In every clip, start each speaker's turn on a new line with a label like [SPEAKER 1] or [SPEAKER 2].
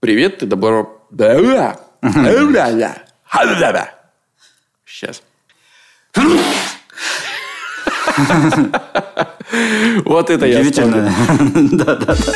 [SPEAKER 1] Привет, ты добро... Сейчас. Вот это я
[SPEAKER 2] Удивительно. Да, да, да.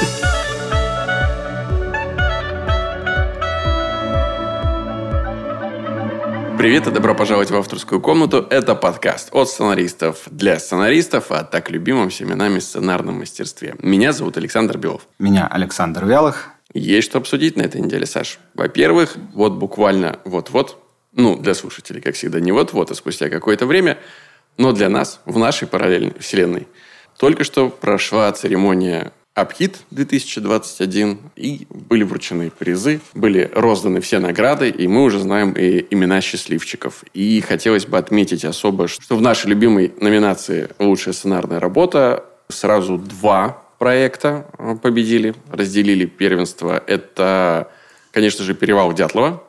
[SPEAKER 1] Привет и добро пожаловать в авторскую комнату. Это подкаст от сценаристов для сценаристов о так любимом семенами сценарном мастерстве. Меня зовут Александр Белов.
[SPEAKER 2] Меня Александр Вялых.
[SPEAKER 1] Есть что обсудить на этой неделе, Саш. Во-первых, вот буквально вот-вот, ну, для слушателей, как всегда, не вот-вот, а спустя какое-то время, но для нас, в нашей параллельной вселенной, только что прошла церемония Апхит 2021, и были вручены призы, были розданы все награды, и мы уже знаем и имена счастливчиков. И хотелось бы отметить особо, что в нашей любимой номинации «Лучшая сценарная работа» сразу два проекта э, победили, разделили первенство. Это, конечно же, «Перевал Дятлова»,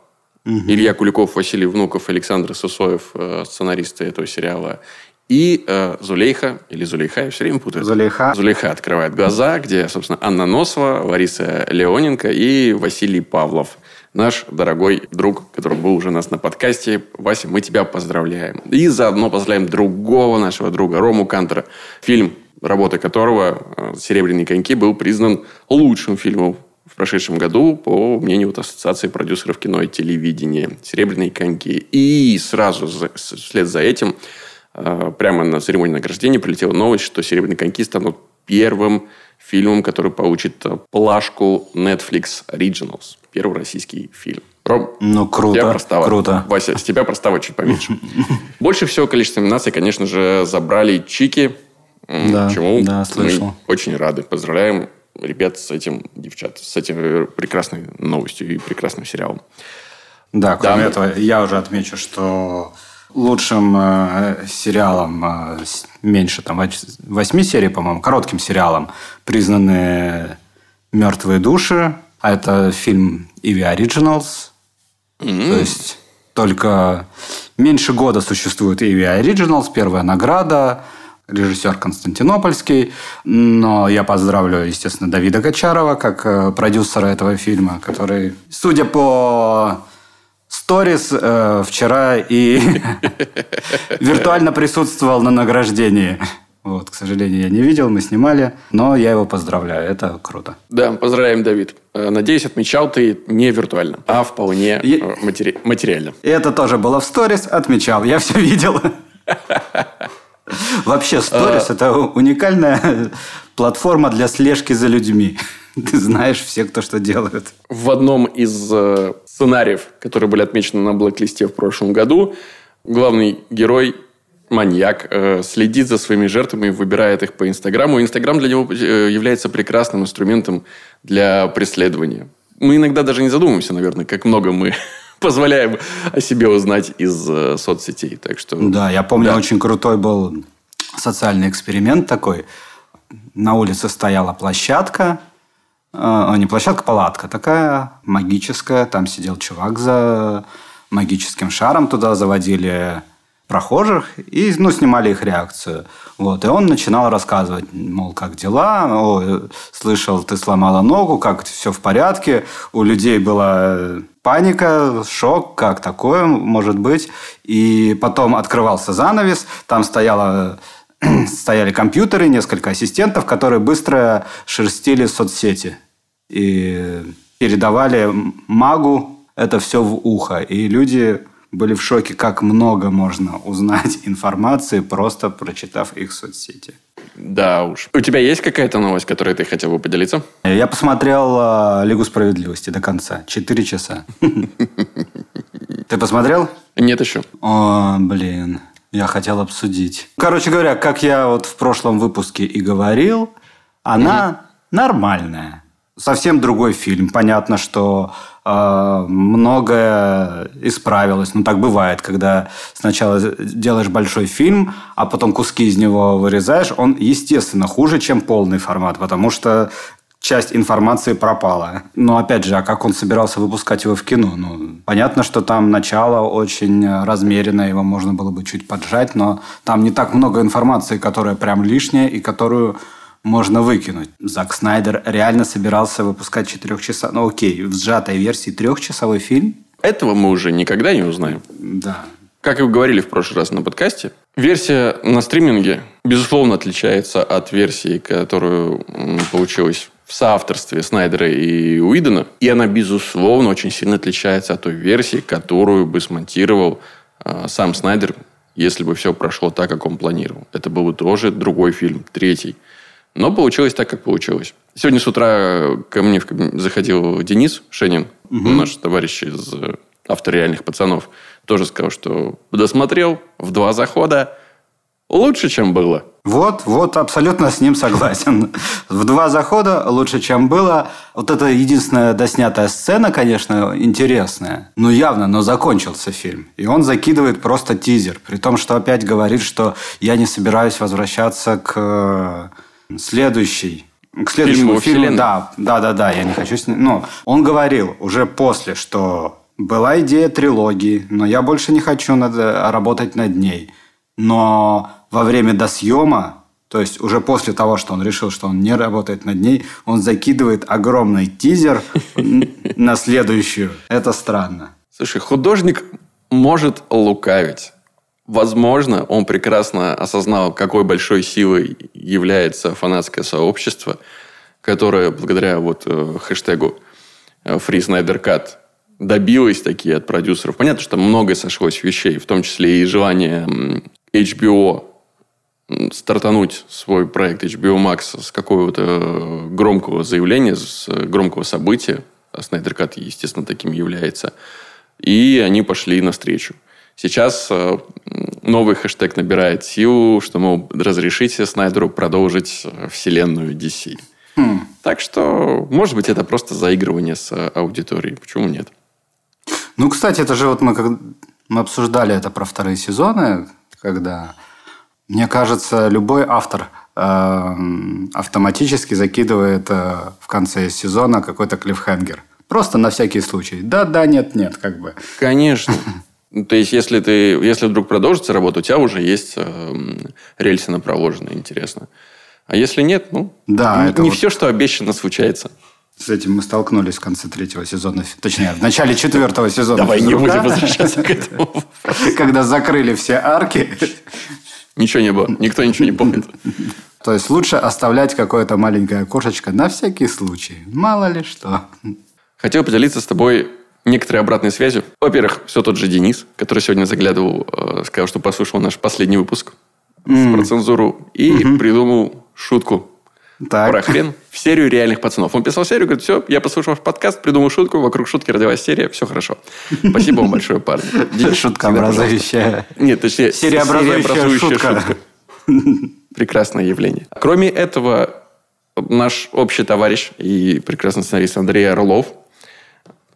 [SPEAKER 1] Угу. Илья Куликов, Василий Внуков, Александр Сосоев, э, сценаристы этого сериала, и э, Зулейха, или Зулейха, я все время путаю.
[SPEAKER 2] Зулейха.
[SPEAKER 1] Зулейха открывает глаза, где, собственно, Анна Носова, Лариса Леоненко и Василий Павлов. Наш дорогой друг, который был уже у нас на подкасте. Вася, мы тебя поздравляем. И заодно поздравляем другого нашего друга, Рому Кантера. Фильм, работа которого э, «Серебряные коньки» был признан лучшим фильмом в прошедшем году, по мнению вот Ассоциации продюсеров кино и телевидения. «Серебряные коньки». И сразу вслед за этим Э, прямо на церемонии награждения прилетела новость, что «Серебряные коньки» станут первым фильмом, который получит э, плашку Netflix Originals. Первый российский фильм.
[SPEAKER 2] Ром, ну, круто,
[SPEAKER 1] тебя простава.
[SPEAKER 2] круто.
[SPEAKER 1] Вася, с тебя простава чуть поменьше. Больше всего количество номинаций, конечно же, забрали Чики.
[SPEAKER 2] Да, чему да, слышал.
[SPEAKER 1] мы очень рады. Поздравляем ребят с этим, девчат, с этим прекрасной новостью и прекрасным сериалом.
[SPEAKER 2] Да, кроме да. этого, я уже отмечу, что лучшим э, сериалом э, меньше там восьми серий, по-моему, коротким сериалом признаны «Мертвые души». А это фильм Иви Originals. Mm-hmm. То есть только меньше года существует Иви Originals, первая награда, режиссер Константинопольский. Но я поздравлю, естественно, Давида Гачарова как э, продюсера этого фильма, который, судя по сторис э, вчера и виртуально присутствовал на награждении. Вот, к сожалению, я не видел, мы снимали, но я его поздравляю, это круто.
[SPEAKER 1] Да, поздравляем, Давид. Э, надеюсь, отмечал ты не виртуально, а вполне матери... материально.
[SPEAKER 2] Это тоже было в сторис, отмечал, я все видел. Вообще, сторис – это уникальная платформа для слежки за людьми. Ты знаешь все, кто что делает.
[SPEAKER 1] В одном из э, сценариев, которые были отмечены на блэк-листе в прошлом году, главный герой маньяк э, следит за своими жертвами, выбирает их по Инстаграму. Инстаграм для него э, является прекрасным инструментом для преследования. Мы иногда даже не задумываемся, наверное, как много мы позволяем о себе узнать из э, соцсетей. Так что,
[SPEAKER 2] да, я помню, да. очень крутой был социальный эксперимент такой. На улице стояла площадка, а, не площадка, палатка такая магическая. Там сидел чувак за магическим шаром. Туда заводили прохожих и ну, снимали их реакцию. Вот. И он начинал рассказывать, мол, как дела, О, слышал, ты сломала ногу, как все в порядке. У людей была паника, шок, как такое может быть. И потом открывался занавес, там стояла стояли компьютеры, несколько ассистентов, которые быстро шерстили соцсети и передавали магу это все в ухо. И люди были в шоке, как много можно узнать информации, просто прочитав их соцсети.
[SPEAKER 1] Да уж. У тебя есть какая-то новость, которой ты хотел бы поделиться?
[SPEAKER 2] Я посмотрел э, «Лигу справедливости» до конца. Четыре часа. Ты посмотрел?
[SPEAKER 1] Нет еще.
[SPEAKER 2] О, блин. Я хотел обсудить. Короче говоря, как я вот в прошлом выпуске и говорил, она нормальная совсем другой фильм. Понятно, что многое исправилось. Ну, так бывает, когда сначала делаешь большой фильм, а потом куски из него вырезаешь. Он, естественно, хуже, чем полный формат, потому что часть информации пропала. Но опять же, а как он собирался выпускать его в кино? Ну, понятно, что там начало очень размеренное, его можно было бы чуть поджать, но там не так много информации, которая прям лишняя и которую можно выкинуть. Зак Снайдер реально собирался выпускать четырехчасовой, ну окей, в сжатой версии трехчасовой фильм.
[SPEAKER 1] Этого мы уже никогда не узнаем.
[SPEAKER 2] Да.
[SPEAKER 1] Как и говорили в прошлый раз на подкасте, версия на стриминге, безусловно, отличается от версии, которую получилась в соавторстве Снайдера и Уидона. И она, безусловно, очень сильно отличается от той версии, которую бы смонтировал э, сам Снайдер, если бы все прошло так, как он планировал. Это был бы тоже другой фильм, третий. Но получилось так, как получилось. Сегодня с утра ко мне заходил Денис Шенин, угу. наш товарищ из э, автор реальных пацанов, тоже сказал, что досмотрел в два захода лучше, чем было.
[SPEAKER 2] Вот, вот, абсолютно с ним согласен. В два захода лучше, чем было. Вот это единственная доснятая сцена, конечно, интересная. Ну, явно, но закончился фильм. И он закидывает просто тизер. При том, что опять говорит, что я не собираюсь возвращаться к следующей к следующему фильму. фильму да, да, да, да, я не хочу с ним. Но он говорил уже после, что была идея трилогии, но я больше не хочу над, работать над ней. Но во время досъема, то есть уже после того, что он решил, что он не работает над ней, он закидывает огромный тизер на следующую. Это странно.
[SPEAKER 1] Слушай, художник может лукавить. Возможно, он прекрасно осознал, какой большой силой является фанатское сообщество, которое благодаря вот э, хэштегу э, Free Snyder Cut добилось такие от продюсеров. Понятно, что многое сошлось вещей, в том числе и желание HBO стартануть свой проект HBO Max с какого-то э, громкого заявления, с громкого события. А Snyder Cut, естественно, таким является. И они пошли навстречу. Сейчас новый хэштег набирает силу, что, мол, разрешите Снайдеру продолжить э, вселенную DC. Хм. Так что, может быть, это просто заигрывание с э, аудиторией. Почему нет?
[SPEAKER 2] Ну, кстати, это же вот мы, как, мы обсуждали это про вторые сезоны, когда, мне кажется, любой автор э, автоматически закидывает э, в конце сезона какой-то клиффхенгер. Просто на всякий случай. Да, да, нет, нет, как бы.
[SPEAKER 1] Конечно. Ну, то есть, если ты, если вдруг продолжится работа, у тебя уже есть э, рельсы на проложенные, интересно. А если нет, ну,
[SPEAKER 2] да,
[SPEAKER 1] не,
[SPEAKER 2] это
[SPEAKER 1] не
[SPEAKER 2] вот...
[SPEAKER 1] все, что обещано, случается.
[SPEAKER 2] С этим мы столкнулись в конце третьего сезона. Точнее, в начале четвертого сезона.
[SPEAKER 1] Давай не будем возвращаться к этому.
[SPEAKER 2] Когда закрыли все арки.
[SPEAKER 1] Ничего не было. Никто ничего не помнит.
[SPEAKER 2] То есть, лучше оставлять какое-то маленькое окошечко на всякий случай. Мало ли что.
[SPEAKER 1] Хотел поделиться с тобой некоторые обратные связи. Во-первых, все тот же Денис, который сегодня заглядывал, э, сказал, что послушал наш последний выпуск mm. про цензуру и mm-hmm. придумал шутку так. про хрен в серию реальных пацанов. Он писал серию, говорит, все, я послушал ваш подкаст, придумал шутку, вокруг шутки родилась серия, все хорошо. Спасибо вам большое, парни.
[SPEAKER 2] Шутка образующая.
[SPEAKER 1] Нет, точнее, серия образующая шутка. Прекрасное явление. Кроме этого, наш общий товарищ и прекрасный сценарист Андрей Орлов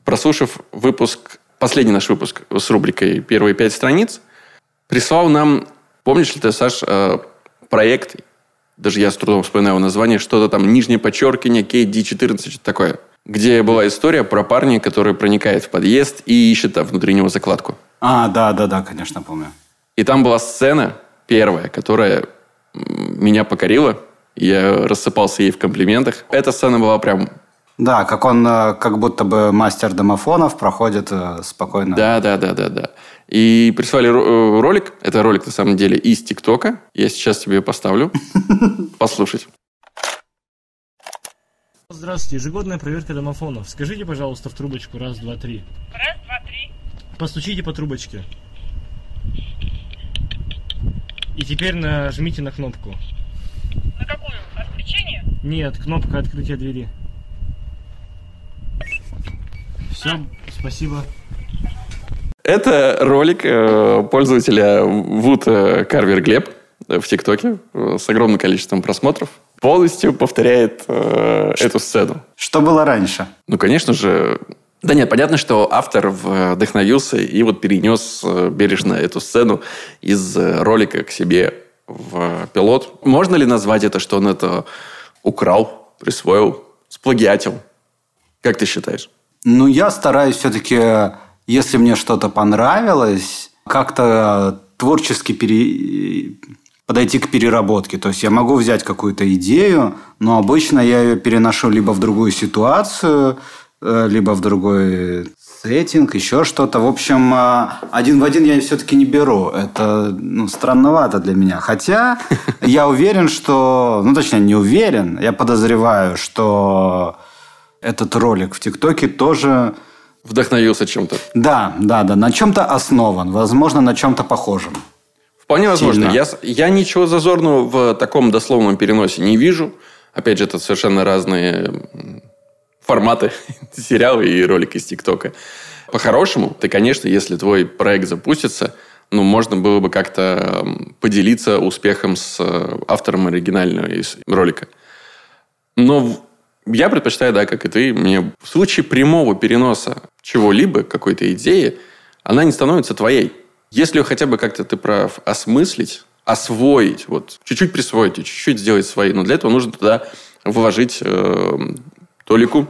[SPEAKER 1] прослушав выпуск, последний наш выпуск с рубрикой «Первые пять страниц», прислал нам, помнишь ли ты, Саш, э, проект, даже я с трудом вспоминаю его название, что-то там, нижнее подчеркивание, KD14, что-то такое, где была история про парня, который проникает в подъезд и ищет там внутри него закладку.
[SPEAKER 2] А, да, да, да, конечно, помню.
[SPEAKER 1] И там была сцена первая, которая меня покорила. Я рассыпался ей в комплиментах. Эта сцена была прям
[SPEAKER 2] да, как он э, как будто бы мастер домофонов проходит э, спокойно.
[SPEAKER 1] Да, да, да, да, да. И прислали э, ролик. Это ролик на самом деле из ТикТока. Я сейчас тебе поставлю. Послушать.
[SPEAKER 3] Здравствуйте, ежегодная проверка домофонов. Скажите, пожалуйста, в трубочку раз, два, три.
[SPEAKER 4] Раз, два, три.
[SPEAKER 3] Постучите по трубочке. И теперь нажмите на кнопку.
[SPEAKER 4] На какую? Отключение?
[SPEAKER 3] Нет, кнопка открытия двери. Все, спасибо.
[SPEAKER 1] Это ролик э, пользователя Вуд Карвер Глеб в ТикТоке э, с огромным количеством просмотров. Полностью повторяет э, эту сцену.
[SPEAKER 2] Что было раньше?
[SPEAKER 1] Ну, конечно же, да нет, понятно, что автор вдохновился и вот перенес э, бережно эту сцену из ролика к себе в пилот. Можно ли назвать это, что он это украл, присвоил, сплагиатил? Как ты считаешь?
[SPEAKER 2] Ну, я стараюсь все-таки, если мне что-то понравилось, как-то творчески пере... подойти к переработке. То есть я могу взять какую-то идею, но обычно я ее переношу либо в другую ситуацию, э, либо в другой сеттинг, еще что-то. В общем, э, один в один я все-таки не беру. Это ну, странновато для меня. Хотя я уверен, что... Ну, точнее, не уверен. Я подозреваю, что этот ролик в ТикТоке тоже...
[SPEAKER 1] Вдохновился чем-то.
[SPEAKER 2] Да, да, да. На чем-то основан. Возможно, на чем-то похожем.
[SPEAKER 1] Вполне возможно. Я, я ничего зазорного в таком дословном переносе не вижу. Опять же, это совершенно разные форматы сериалы и ролики из ТикТока. По-хорошему, ты, конечно, если твой проект запустится, ну, можно было бы как-то поделиться успехом с э, автором оригинального ролика. Но я предпочитаю, да, как и ты, мне в случае прямого переноса чего-либо, какой-то идеи, она не становится твоей. Если хотя бы как-то ты прав осмыслить, освоить, вот, чуть-чуть присвоить чуть-чуть сделать свои, но для этого нужно туда вложить э, толику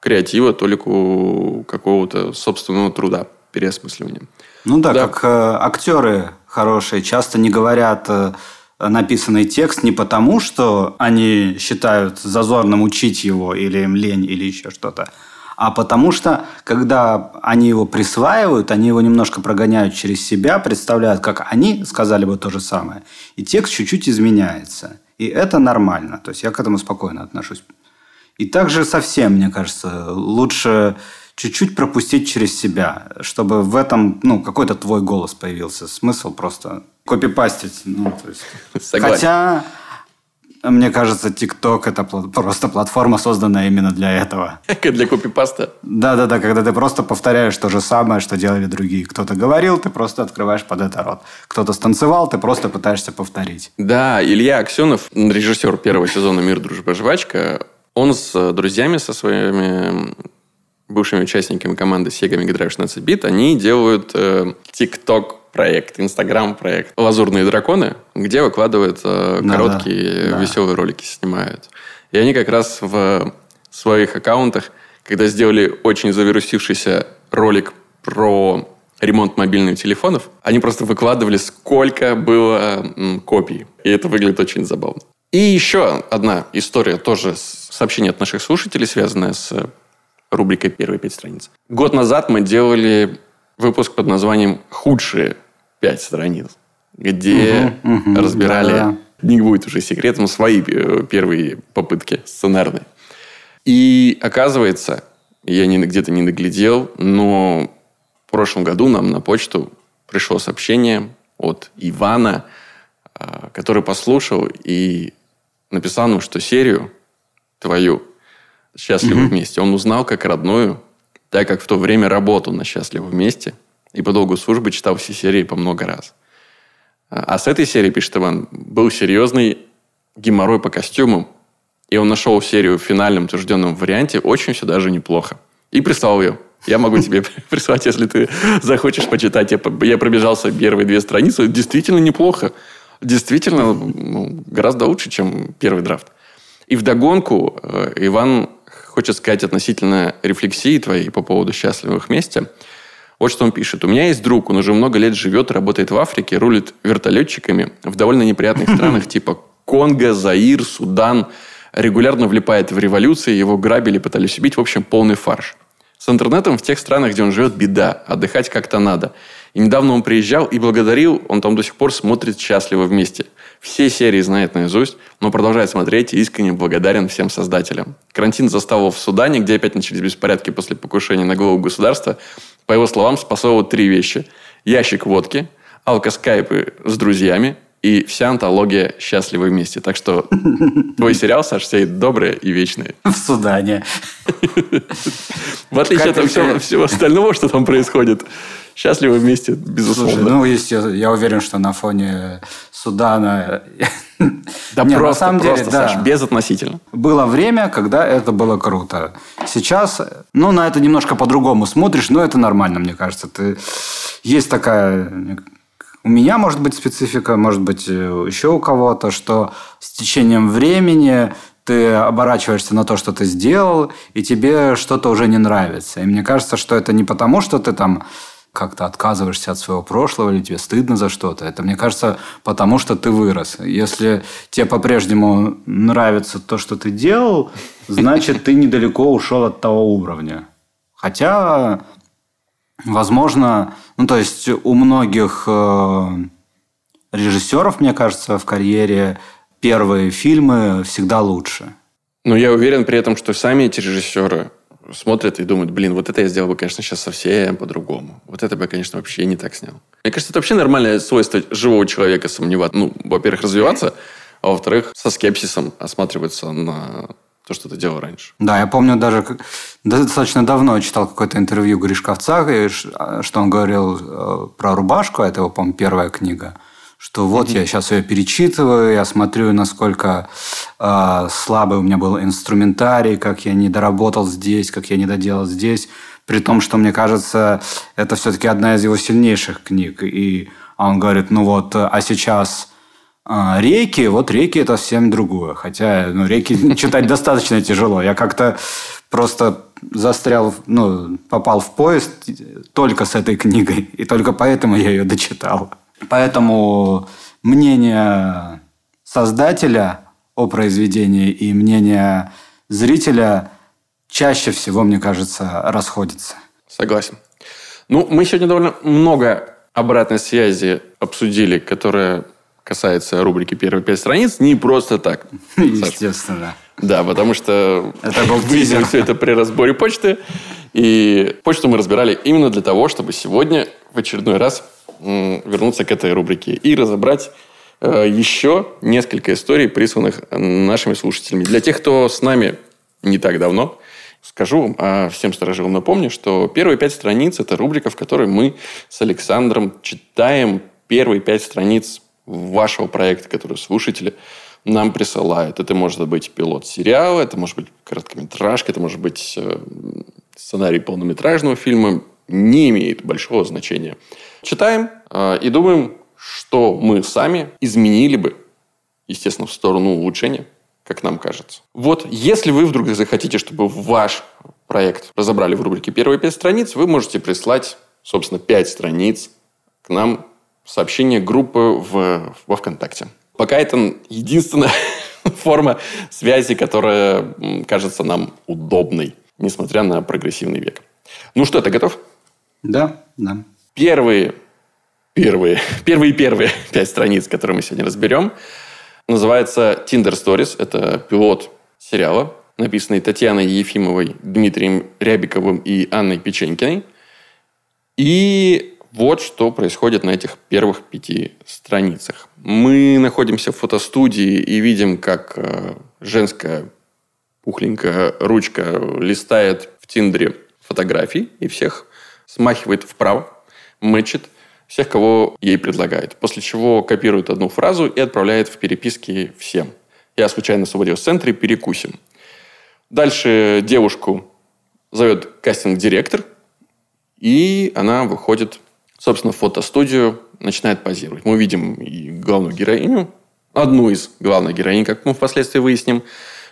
[SPEAKER 1] креатива, толику какого-то собственного труда, переосмысливания.
[SPEAKER 2] Ну да, да. как э, актеры хорошие часто не говорят э, написанный текст не потому, что они считают зазорным учить его или им лень или еще что-то, а потому что, когда они его присваивают, они его немножко прогоняют через себя, представляют, как они сказали бы то же самое, и текст чуть-чуть изменяется. И это нормально. То есть я к этому спокойно отношусь. И также совсем, мне кажется, лучше чуть-чуть пропустить через себя, чтобы в этом ну, какой-то твой голос появился. Смысл просто копипастить. Ну, то есть.
[SPEAKER 1] Согласен.
[SPEAKER 2] Хотя мне кажется, TikTok это просто платформа, созданная именно для этого.
[SPEAKER 1] Для копипаста.
[SPEAKER 2] Да-да-да, когда ты просто повторяешь то же самое, что делали другие. Кто-то говорил, ты просто открываешь под это рот. Кто-то станцевал, ты просто пытаешься повторить.
[SPEAKER 1] Да, Илья Аксенов, режиссер первого сезона «Мир, дружба, жвачка», он с друзьями, со своими бывшими участниками команды Sega Mega Drive 16 бит, они делают э, TikTok проект, Инстаграм-проект «Лазурные драконы», где выкладывают э, короткие да, веселые ролики, снимают. И они как раз в своих аккаунтах, когда сделали очень завирусившийся ролик про ремонт мобильных телефонов, они просто выкладывали, сколько было копий. И это выглядит очень забавно. И еще одна история, тоже сообщение от наших слушателей, связанная с рубрикой «Первые пять страниц». Год назад мы делали выпуск под названием «Худшие пять страниц», где угу, угу, разбирали, да, не будет уже секретом, свои э, первые попытки сценарные. И оказывается, я не, где-то не наглядел, но в прошлом году нам на почту пришло сообщение от Ивана, а, который послушал и написал нам, что серию твою «Счастливы угу. вместе» он узнал как родную, так как в то время работал на «Счастливы вместе» и по долгу службы читал все серии по много раз. А с этой серии, пишет Иван, был серьезный геморрой по костюмам, и он нашел серию в финальном утвержденном варианте очень все даже неплохо. И прислал ее. Я могу тебе прислать, если ты захочешь почитать. Я, я пробежался первые две страницы. Действительно неплохо. Действительно ну, гораздо лучше, чем первый драфт. И вдогонку э, Иван хочет сказать относительно рефлексии твоей по поводу счастливых вместе – вот что он пишет. У меня есть друг, он уже много лет живет, работает в Африке, рулит вертолетчиками в довольно неприятных странах типа Конго, Заир, Судан. Регулярно влипает в революции, его грабили, пытались убить. В общем, полный фарш. С интернетом в тех странах, где он живет, беда. Отдыхать как-то надо. И недавно он приезжал и благодарил, он там до сих пор смотрит счастливо вместе. Все серии знает наизусть, но продолжает смотреть и искренне благодарен всем создателям. Карантин застал его в Судане, где опять начались беспорядки после покушения на главу государства. По его словам, спасало три вещи. Ящик водки, алкоскайпы с друзьями и вся антология «Счастливы вместе». Так что твой сериал, Саш, все доброе и вечное.
[SPEAKER 2] В Судане.
[SPEAKER 1] В отличие от всего остального, что там происходит. Счастливы вместе, безусловно. Слушай,
[SPEAKER 2] ну, есть, я уверен, что на фоне Судана...
[SPEAKER 1] Да Нет, просто, на самом просто, деле, Саш, да. безотносительно.
[SPEAKER 2] Было время, когда это было круто. Сейчас, ну, на это немножко по-другому смотришь, но это нормально, мне кажется. Ты... Есть такая... У меня, может быть, специфика, может быть, еще у кого-то, что с течением времени ты оборачиваешься на то, что ты сделал, и тебе что-то уже не нравится. И мне кажется, что это не потому, что ты там как-то отказываешься от своего прошлого или тебе стыдно за что-то. Это, мне кажется, потому что ты вырос. Если тебе по-прежнему нравится то, что ты делал, значит, ты недалеко ушел от того уровня. Хотя, возможно, ну, то есть у многих э, режиссеров, мне кажется, в карьере первые фильмы всегда лучше.
[SPEAKER 1] Но я уверен при этом, что сами эти режиссеры смотрят и думают, блин, вот это я сделал бы, конечно, сейчас совсем по-другому. Вот это бы, конечно, вообще не так снял. Мне кажется, это вообще нормальное свойство живого человека сомневаться. Ну, во-первых, развиваться, а во-вторых, со скепсисом осматриваться на то, что ты делал раньше.
[SPEAKER 2] Да, я помню даже достаточно давно читал какое-то интервью Гришковца, что он говорил э, про рубашку, это его, по-моему, первая книга что вот mm-hmm. я сейчас ее перечитываю, я смотрю, насколько э, слабый у меня был инструментарий, как я не доработал здесь, как я не доделал здесь, при том, что мне кажется, это все-таки одна из его сильнейших книг. И он говорит, ну вот, а сейчас э, реки, вот реки это совсем другое. Хотя, ну, реки читать достаточно тяжело. Я как-то просто застрял, ну, попал в поезд только с этой книгой, и только поэтому я ее дочитал. Поэтому мнение создателя о произведении и мнение зрителя чаще всего, мне кажется, расходятся.
[SPEAKER 1] Согласен. Ну, мы сегодня довольно много обратной связи обсудили, которая касается рубрики «Первые пять страниц». Не просто так.
[SPEAKER 2] Естественно.
[SPEAKER 1] Да, потому что это был выяснили все это при разборе почты. И почту мы разбирали именно для того, чтобы сегодня в очередной раз вернуться к этой рубрике и разобрать э, еще несколько историй, присланных нашими слушателями. Для тех, кто с нами не так давно, скажу вам, а всем сторожилам напомню, что первые пять страниц – это рубрика, в которой мы с Александром читаем первые пять страниц вашего проекта, который слушатели нам присылают. Это может быть пилот сериала, это может быть короткометражка, это может быть э, сценарий полнометражного фильма. Не имеет большого значения. Читаем э, и думаем, что мы сами изменили бы, естественно, в сторону улучшения, как нам кажется. Вот, если вы вдруг захотите, чтобы ваш проект разобрали в рубрике «Первые пять страниц», вы можете прислать, собственно, пять страниц к нам сообщение группы в, во ВКонтакте. Пока это единственная форма связи, которая кажется нам удобной, несмотря на прогрессивный век. Ну что, ты готов?
[SPEAKER 2] Да, да
[SPEAKER 1] первые, первые, первые первые пять страниц, которые мы сегодня разберем, называется Tinder Stories. Это пилот сериала, написанный Татьяной Ефимовой, Дмитрием Рябиковым и Анной Печенькиной. И вот что происходит на этих первых пяти страницах. Мы находимся в фотостудии и видим, как э, женская пухленькая ручка листает в Тиндере фотографии и всех смахивает вправо мэчит всех, кого ей предлагает. После чего копирует одну фразу и отправляет в переписки всем. Я случайно освободил в центре, перекусим. Дальше девушку зовет кастинг-директор, и она выходит, собственно, в фотостудию, начинает позировать. Мы видим главную героиню, одну из главных героинь, как мы впоследствии выясним.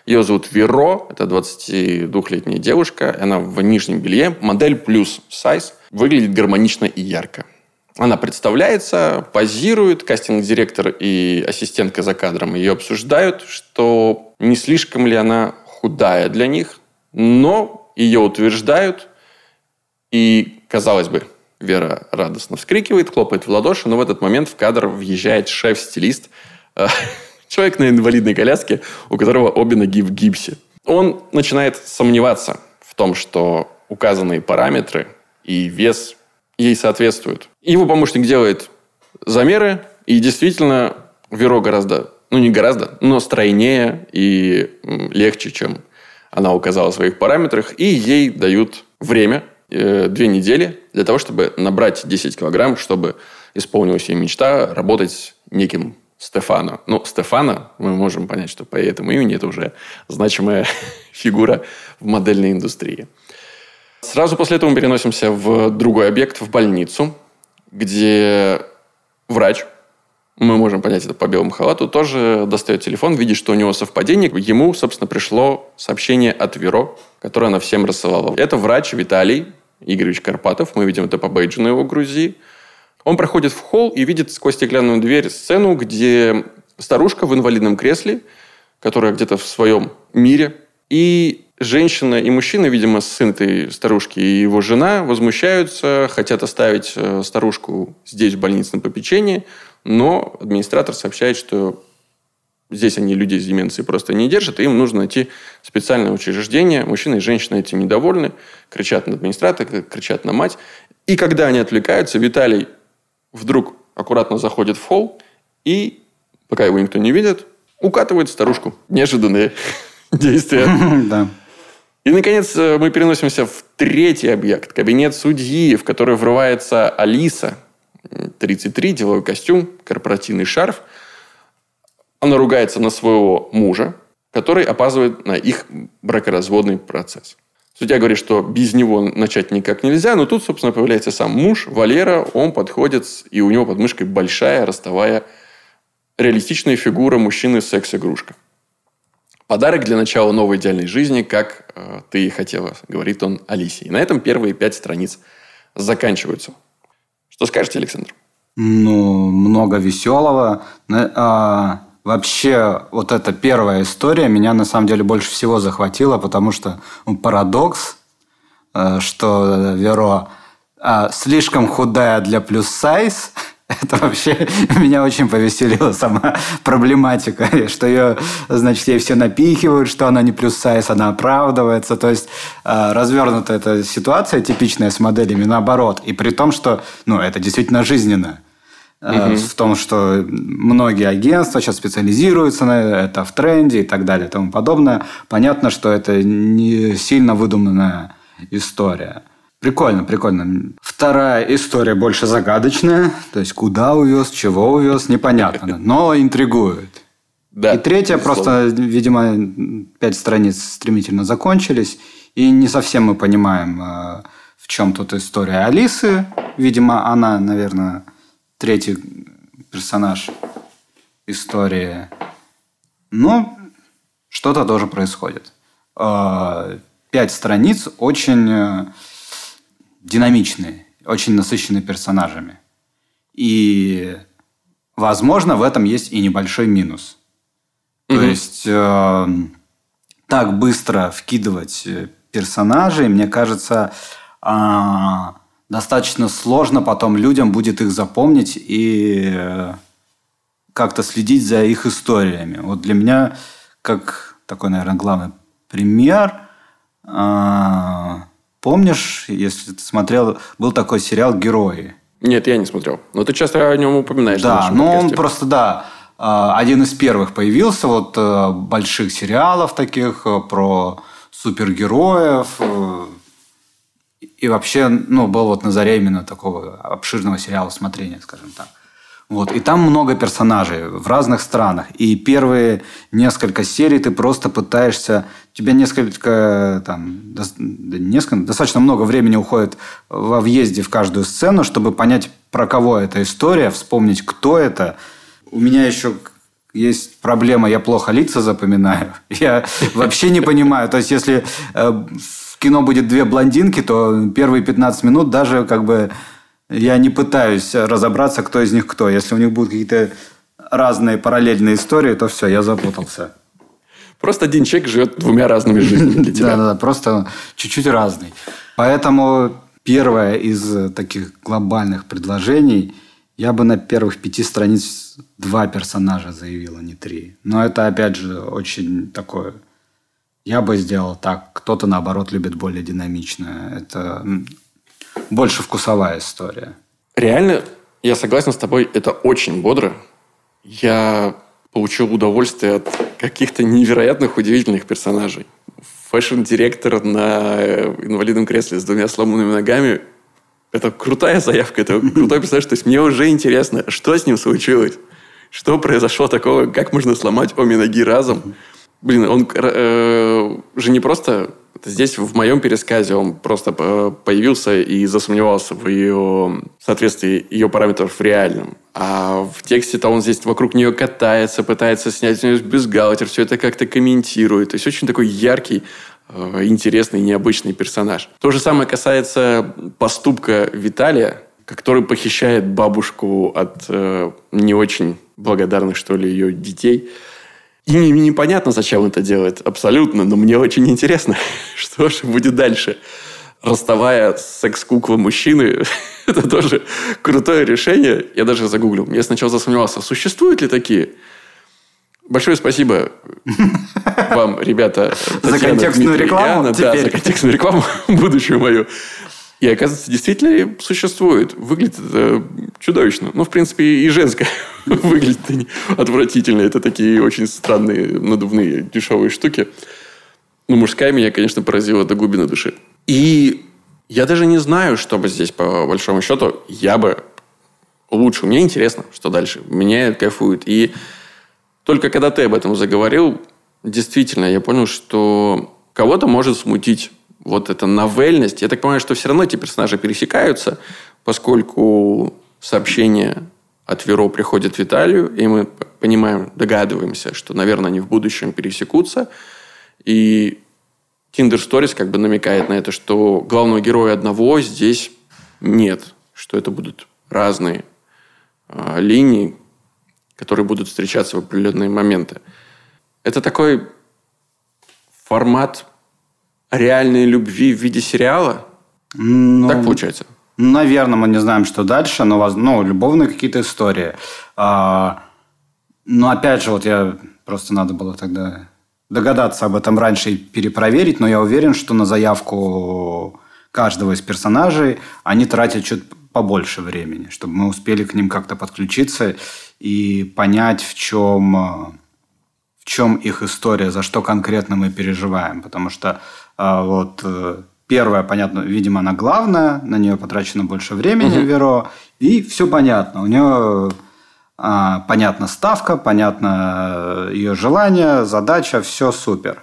[SPEAKER 1] Ее зовут Веро, это 22-летняя девушка, она в нижнем белье, модель плюс сайз – выглядит гармонично и ярко. Она представляется, позирует, кастинг-директор и ассистентка за кадром ее обсуждают, что не слишком ли она худая для них, но ее утверждают, и, казалось бы, Вера радостно вскрикивает, хлопает в ладоши, но в этот момент в кадр въезжает шеф-стилист, э, человек на инвалидной коляске, у которого обе ноги в гипсе. Он начинает сомневаться в том, что указанные параметры и вес ей соответствуют. Его помощник делает замеры, и действительно Веро гораздо, ну не гораздо, но стройнее и легче, чем она указала в своих параметрах, и ей дают время, э, две недели, для того, чтобы набрать 10 килограмм, чтобы исполнилась ее мечта работать неким Стефана. Ну, Стефана, мы можем понять, что по этому имени это уже значимая фигура в модельной индустрии. Сразу после этого мы переносимся в другой объект, в больницу, где врач, мы можем понять это по белому халату, тоже достает телефон, видит, что у него совпадение. Ему, собственно, пришло сообщение от Веро, которое она всем рассылала. Это врач Виталий, Игоревич Карпатов. Мы видим это по бейджу на его грузи. Он проходит в холл и видит сквозь стеклянную дверь сцену, где старушка в инвалидном кресле, которая где-то в своем мире, и женщина и мужчина, видимо, сын этой старушки и его жена возмущаются, хотят оставить э, старушку здесь, в больнице на попечении, но администратор сообщает, что здесь они людей с деменцией просто не держат, и им нужно найти специальное учреждение. Мужчина и женщина этим недовольны, кричат на администратора, кричат на мать. И когда они отвлекаются, Виталий вдруг аккуратно заходит в холл и, пока его никто не видит, укатывает старушку. Неожиданные действия.
[SPEAKER 2] Да.
[SPEAKER 1] И, наконец, э, мы переносимся в третий объект. Кабинет судьи, в который врывается Алиса. 33, деловой костюм, корпоративный шарф. Она ругается на своего мужа, который опаздывает на их бракоразводный процесс. Судья говорит, что без него начать никак нельзя, но тут, собственно, появляется сам муж, Валера, он подходит, и у него под мышкой большая ростовая реалистичная фигура мужчины секс-игрушка. Подарок для начала новой идеальной жизни, как э, ты и хотела, говорит он Алисе. И на этом первые пять страниц заканчиваются. Что скажете, Александр?
[SPEAKER 2] Ну, много веселого. А, вообще, вот эта первая история меня на самом деле больше всего захватила, потому что ну, парадокс, э, что Веро а, слишком худая для плюс сайз – Это вообще меня очень повеселила сама проблематика, что ее, значит, ей все напихивают, что она не плюс сайз, она оправдывается. То есть э, развернута эта ситуация типичная с моделями наоборот. И при том, что ну, это действительно жизненно. Угу. В том, что многие агентства сейчас специализируются на это в тренде и так далее и тому подобное. Понятно, что это не сильно выдуманная история. Прикольно, прикольно. Вторая история больше загадочная. То есть, куда увез, чего увез, непонятно. Но интригует. Да, и третья просто, видимо, пять страниц стремительно закончились. И не совсем мы понимаем, э, в чем тут история Алисы. Видимо, она, наверное, третий персонаж истории. Но что-то тоже происходит. Э, пять страниц очень э, динамичные, очень насыщенные персонажами. И, возможно, в этом есть и небольшой минус. Mm-hmm. То есть э, так быстро вкидывать э, персонажей, мне кажется, э, достаточно сложно потом людям будет их запомнить и э, как-то следить за их историями. Вот для меня, как такой, наверное, главный пример, э, Помнишь, если ты смотрел, был такой сериал «Герои»?
[SPEAKER 1] Нет, я не смотрел. Но ты часто о нем упоминаешь.
[SPEAKER 2] Да, но он просто, да, а, один из первых появился вот э, больших сериалов таких э, про супергероев. Э, и вообще, ну, был вот на заре именно такого обширного сериала смотрения, скажем так. Вот. И там много персонажей в разных странах. И первые несколько серий ты просто пытаешься... Тебе несколько, там, несколько, достаточно много времени уходит во въезде в каждую сцену, чтобы понять, про кого эта история, вспомнить, кто это. У меня еще есть проблема, я плохо лица запоминаю. Я вообще не понимаю. То есть, если э, в кино будет две блондинки, то первые 15 минут даже как бы я не пытаюсь разобраться, кто из них кто. Если у них будут какие-то разные параллельные истории, то все, я запутался.
[SPEAKER 1] Просто один человек живет двумя разными жизнями для тебя.
[SPEAKER 2] Да-да, просто чуть-чуть разный. Поэтому первое из таких глобальных предложений я бы на первых пяти страниц два персонажа заявил, а не три. Но это, опять же, очень такое... Я бы сделал так. Кто-то, наоборот, любит более динамично. Это больше вкусовая история.
[SPEAKER 1] Реально, я согласен с тобой, это очень бодро. Я получил удовольствие от каких-то невероятных, удивительных персонажей. Fashion-директор на инвалидном кресле с двумя сломанными ногами – это крутая заявка, это крутой персонаж. То есть мне уже интересно, что с ним случилось, что произошло такого, как можно сломать обе ноги разом. Блин, он э, же не просто Здесь в моем пересказе он просто э, появился и засомневался в ее соответствии ее параметров реальном. А в тексте-то он здесь вокруг нее катается, пытается снять с нее бюстгальтер, все это как-то комментирует. То есть очень такой яркий, э, интересный, необычный персонаж. То же самое касается поступка Виталия, который похищает бабушку от э, не очень благодарных, что ли, ее детей. И не- непонятно, зачем это делает, абсолютно, но мне очень интересно, что же будет дальше. Расставая с секс-куклой мужчины, это тоже крутое решение. Я даже загуглил. Я сначала засомневался, существуют ли такие? Большое спасибо вам, ребята.
[SPEAKER 2] За
[SPEAKER 1] Татьяна,
[SPEAKER 2] контекстную
[SPEAKER 1] Дмитрий
[SPEAKER 2] рекламу
[SPEAKER 1] Анна. Да, за контекстную рекламу, будущую мою. И, оказывается, действительно существует. Выглядит это чудовищно. Ну, в принципе, и женское выглядит отвратительно. Это такие очень странные, надувные, дешевые штуки. Ну, мужская меня, конечно, поразила до глубины души. И я даже не знаю, что бы здесь, по большому счету, я бы лучше. Мне интересно, что дальше. Мне кайфует. И только когда ты об этом заговорил, действительно, я понял, что кого-то может смутить вот эта новельность. Я так понимаю, что все равно эти персонажи пересекаются, поскольку сообщение от Веро приходит Виталию, и мы понимаем, догадываемся, что, наверное, они в будущем пересекутся. И Tinder Stories как бы намекает на это, что главного героя одного здесь нет, что это будут разные а, линии, которые будут встречаться в определенные моменты. Это такой формат реальной любви в виде сериала?
[SPEAKER 2] Ну,
[SPEAKER 1] так получается?
[SPEAKER 2] Наверное, мы не знаем, что дальше, но ну, любовные какие-то истории. А, но опять же, вот я просто надо было тогда догадаться об этом раньше и перепроверить, но я уверен, что на заявку каждого из персонажей они тратят чуть побольше времени, чтобы мы успели к ним как-то подключиться и понять, в чем, в чем их история, за что конкретно мы переживаем. Потому что вот э, первая, понятно, видимо, она главная, на нее потрачено больше времени, Веро, и все понятно. У нее а, понятна ставка, понятно ее желание, задача, все супер.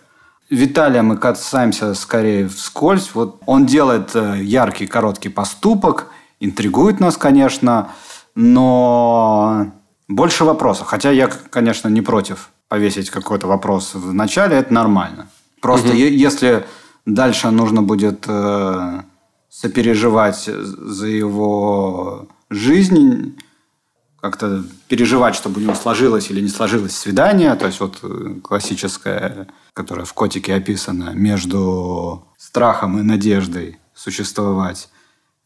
[SPEAKER 2] Виталия мы касаемся скорее вскользь. Вот он делает э, яркий, короткий поступок, интригует нас, конечно, но больше вопросов. Хотя я, конечно, не против повесить какой-то вопрос в начале, это нормально. Просто е- если дальше нужно будет э, сопереживать за его жизнь, как-то переживать, чтобы у него сложилось или не сложилось свидание, то есть вот э, классическое, которое в котике описано, между страхом и надеждой существовать.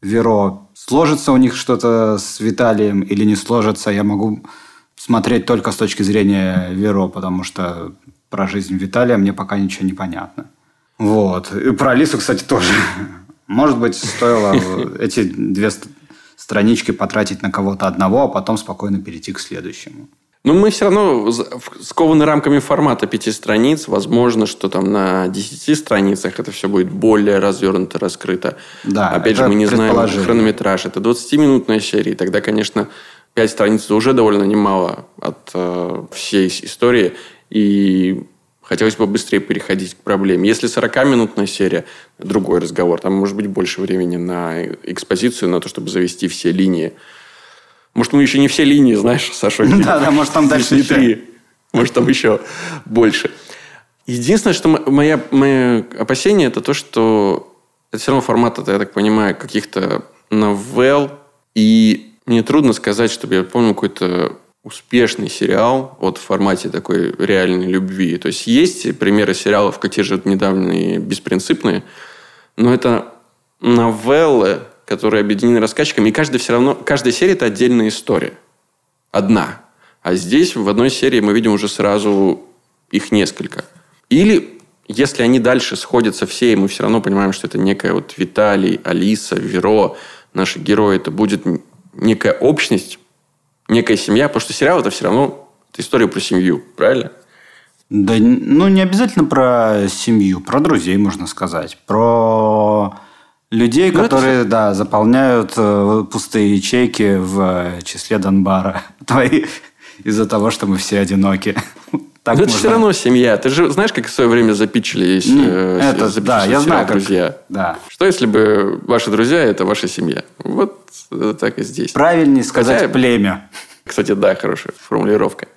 [SPEAKER 2] Веро, сложится у них что-то с Виталием или не сложится, я могу смотреть только с точки зрения Веро, потому что про жизнь Виталия мне пока ничего не понятно. Вот. И про Алису, кстати, тоже. Может быть, стоило эти две ст- странички потратить на кого-то одного, а потом спокойно перейти к следующему.
[SPEAKER 1] Но мы все равно скованы рамками формата пяти страниц. Возможно, что там на 10 страницах это все будет более развернуто, раскрыто.
[SPEAKER 2] Да,
[SPEAKER 1] Опять же, мы не знаем хронометраж. Это 20-минутная серия. Тогда, конечно, 5 страниц уже довольно немало от э, всей истории. И хотелось бы быстрее переходить к проблеме. Если 40-минутная серия, другой разговор. Там может быть больше времени на экспозицию, на то, чтобы завести все линии. Может, мы еще не все линии, знаешь, Саша?
[SPEAKER 2] Да-да, может, там дальше еще.
[SPEAKER 1] три. Может, там еще больше. Единственное, что моя, мое опасение, это то, что это все равно формат, это, я так понимаю, каких-то новелл. И мне трудно сказать, чтобы я помнил какой-то успешный сериал вот в формате такой реальной любви. То есть есть примеры сериалов, как те же недавние «Беспринципные», но это новеллы, которые объединены рассказчиками, и каждая все равно, каждая серия – это отдельная история. Одна. А здесь в одной серии мы видим уже сразу их несколько. Или если они дальше сходятся все, и мы все равно понимаем, что это некая вот Виталий, Алиса, Веро, наши герои, это будет некая общность, некая семья, потому что сериал это все равно это история про семью, правильно?
[SPEAKER 2] Да, ну, не обязательно про семью, про друзей, можно сказать. Про людей,
[SPEAKER 1] Ну, это
[SPEAKER 2] которые, да, заполняют э, пустые ячейки в э, числе Донбара. Твои из-за того, что мы все одиноки. Так
[SPEAKER 1] Но это
[SPEAKER 2] можно-
[SPEAKER 1] все равно семья. Ты же знаешь, как в свое время запичили есть,
[SPEAKER 2] Ну,
[SPEAKER 1] э,
[SPEAKER 2] это, да, я знаю, как-
[SPEAKER 1] «Друзья».
[SPEAKER 2] Да.
[SPEAKER 1] Что если бы ваши друзья – это ваша семья? Вот так и здесь.
[SPEAKER 2] Правильнее сказать
[SPEAKER 1] Хотя-
[SPEAKER 2] племя.
[SPEAKER 1] Кстати, да, хорошая формулировка.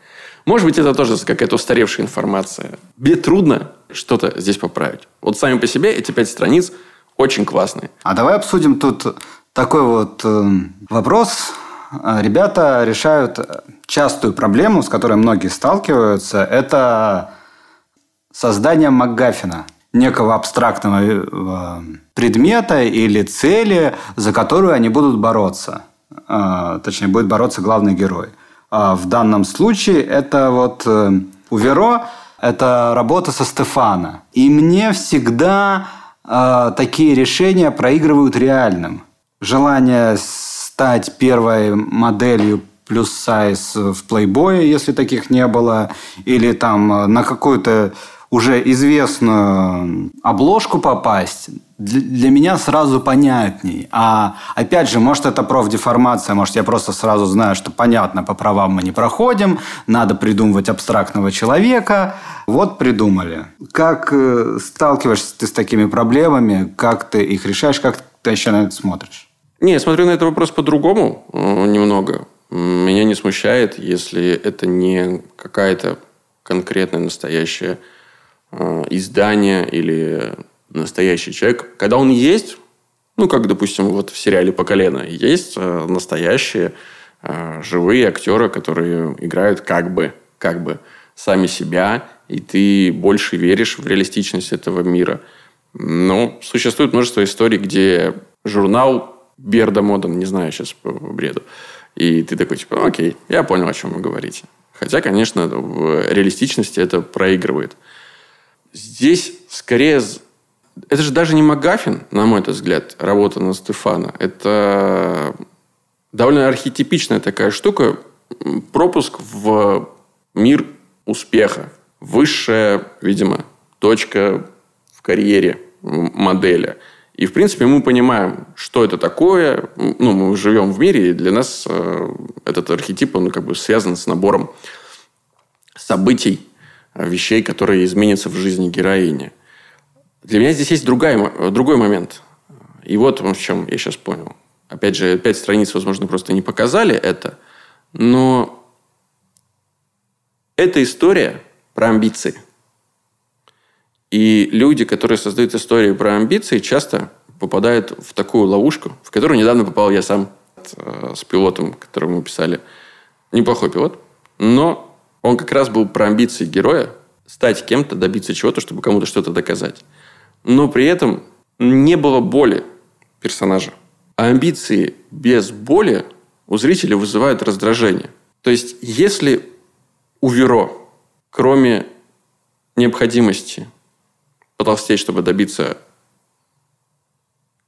[SPEAKER 1] Может быть, это тоже какая-то устаревшая информация. Мне трудно что-то здесь поправить. Вот сами по себе эти пять страниц очень классные.
[SPEAKER 2] А давай обсудим тут такой вот э, вопрос. Ребята решают частую проблему, с которой многие сталкиваются. Это создание МакГаффина некого абстрактного э, предмета или цели, за которую они будут бороться. А, точнее, будет бороться главный герой. А в данном случае это вот э, у Веро это работа со Стефана. И мне всегда э, такие решения проигрывают реальным. Желание стать первой моделью плюс сайз в плейбое, если таких не было, или там на какую-то уже известную обложку попасть, для меня сразу понятней. А опять же, может, это профдеформация, может, я просто сразу знаю, что понятно, по правам мы не проходим, надо придумывать абстрактного человека. Вот придумали. Как э, сталкиваешься ты с такими проблемами, как ты их решаешь, как ты еще на это смотришь?
[SPEAKER 1] Не, я смотрю на этот вопрос по-другому э, немного. Меня не смущает, если это не какая-то конкретная настоящая Э, издание или настоящий человек, когда он есть, ну, как, допустим, вот в сериале «По колено», есть э, настоящие э, живые актеры, которые играют как бы, как бы сами себя, и ты больше веришь в реалистичность этого мира. Но существует множество историй, где журнал Берда Моден, не знаю сейчас по бреду, и ты такой, типа, окей, я понял, о чем вы говорите. Хотя, конечно, в реалистичности это проигрывает. Здесь скорее... Это же даже не Магафин, на мой взгляд, работа на Стефана. Это довольно архетипичная такая штука. Пропуск в мир успеха. Высшая, видимо, точка в карьере модели. И, в принципе, мы понимаем, что это такое. Ну, мы живем в мире, и для нас э, этот архетип, он как бы связан с набором событий, вещей, которые изменятся в жизни героини. Для меня здесь есть другая, другой момент. И вот в чем я сейчас понял. Опять же, пять страниц, возможно, просто не показали это, но эта история про амбиции. И люди, которые создают истории про амбиции, часто попадают в такую ловушку, в которую недавно попал я сам э, с пилотом, которого мы писали. Неплохой пилот, но он как раз был про амбиции героя, стать кем-то, добиться чего-то, чтобы кому-то что-то доказать. Но при этом не было боли персонажа. А амбиции без боли у зрителя вызывают раздражение. То есть, если у Веро, кроме необходимости потолстеть, чтобы добиться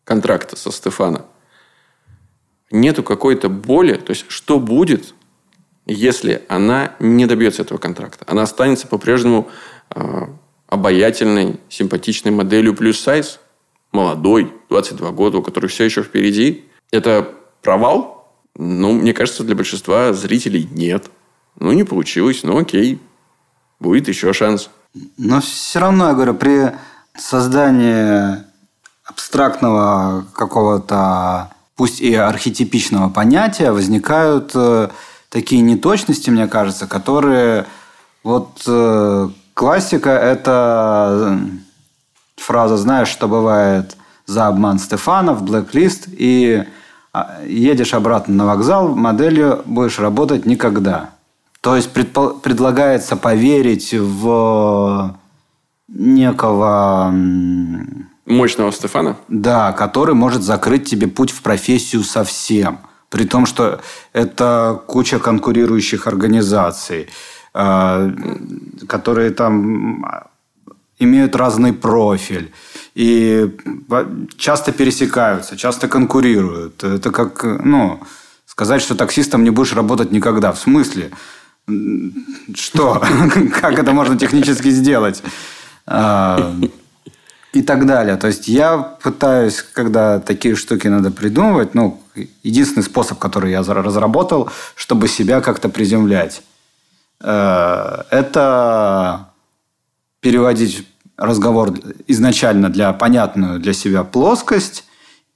[SPEAKER 1] контракта со Стефана, нету какой-то боли, то есть, что будет, если она не добьется этого контракта. Она останется по-прежнему э, обаятельной, симпатичной моделью плюс сайз, молодой, 22 года, у которой все еще впереди. Это провал? Ну, мне кажется, для большинства зрителей нет. Ну, не получилось, ну окей, будет еще шанс.
[SPEAKER 2] Но все равно, я говорю, при создании абстрактного какого-то, пусть и архетипичного понятия, возникают э, такие неточности, мне кажется, которые... Вот э, классика – это э, фраза «Знаешь, что бывает за обман Стефанов», «Блэклист», и а, едешь обратно на вокзал, моделью будешь работать никогда. То есть предпол- предлагается поверить в некого...
[SPEAKER 1] Мощного Стефана?
[SPEAKER 2] Да, который может закрыть тебе путь в профессию совсем – при том, что это куча конкурирующих организаций, э, которые там имеют разный профиль и часто пересекаются, часто конкурируют. Это как, ну, сказать, что таксистом не будешь работать никогда. В смысле? Что? Как это можно технически сделать? А, и так далее. То есть я пытаюсь, когда такие штуки надо придумывать, ну, единственный способ, который я разработал, чтобы себя как-то приземлять, э, это переводить разговор изначально для понятную для себя плоскость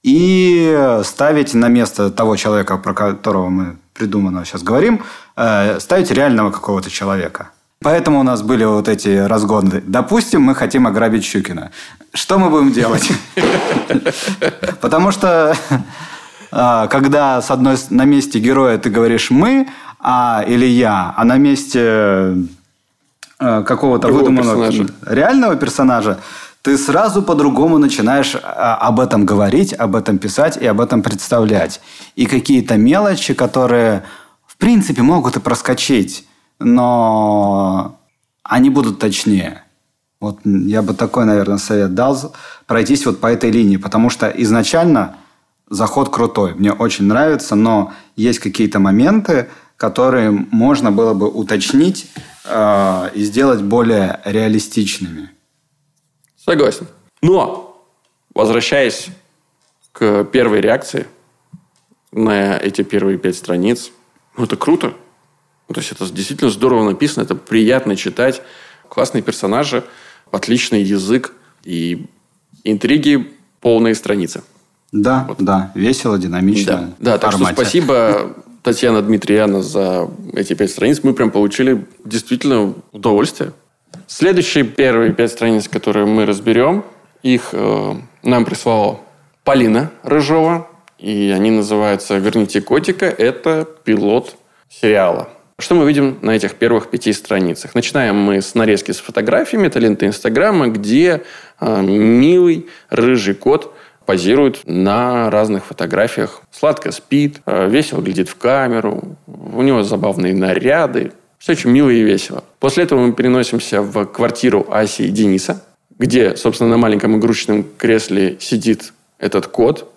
[SPEAKER 2] и ставить на место того человека, про которого мы придуманного сейчас говорим, э, ставить реального какого-то человека. Поэтому у нас были вот эти разгоны. Допустим, мы хотим ограбить Щукина. Что мы будем делать? Потому что а, когда с одной на месте героя ты говоришь мы, а или я, а на месте э, какого-то выдуманного
[SPEAKER 1] персонажа.
[SPEAKER 2] реального персонажа, ты сразу по-другому начинаешь а, об этом говорить, об этом писать и об этом представлять. И какие-то мелочи, которые, в принципе, могут и проскочить, но они будут точнее. Вот я бы такой, наверное, совет дал пройтись вот по этой линии, потому что изначально заход крутой, мне очень нравится, но есть какие-то моменты, которые можно было бы уточнить э, и сделать более реалистичными.
[SPEAKER 1] Согласен. Но, возвращаясь к первой реакции на эти первые пять страниц, ну, это круто. Ну, то есть, это действительно здорово написано, это приятно читать. Классные персонажи, отличный язык и интриги полные страницы.
[SPEAKER 2] Да, да, весело, динамично.
[SPEAKER 1] Да, да так что спасибо, Татьяна Дмитриевна, за эти пять страниц. Мы прям получили действительно удовольствие. Следующие первые пять страниц, которые мы разберем, их э, нам прислала Полина Рыжова, и они называются «Верните котика». Это пилот сериала. Что мы видим на этих первых пяти страницах? Начинаем мы с нарезки с фотографиями, это лента Инстаграма, где э, милый рыжий кот позирует на разных фотографиях. Сладко спит, э, весело глядит в камеру, у него забавные наряды. Все очень мило и весело. После этого мы переносимся в квартиру Аси и Дениса, где, собственно, на маленьком игрушечном кресле сидит этот кот,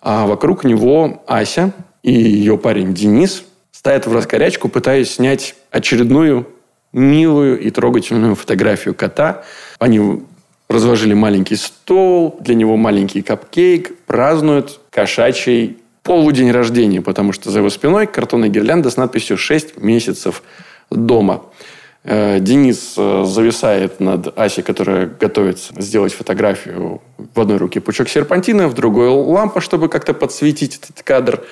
[SPEAKER 1] а вокруг него Ася и ее парень Денис стоят в раскорячку, пытаясь снять очередную милую и трогательную фотографию кота. Они разложили маленький стол, для него маленький капкейк, празднуют кошачий полудень рождения, потому что за его спиной картонная гирлянда с надписью «6 месяцев дома». Э, Денис э, зависает над Асей, которая готовится сделать фотографию. В одной руке пучок серпантина, в другой лампа, чтобы как-то подсветить этот кадр.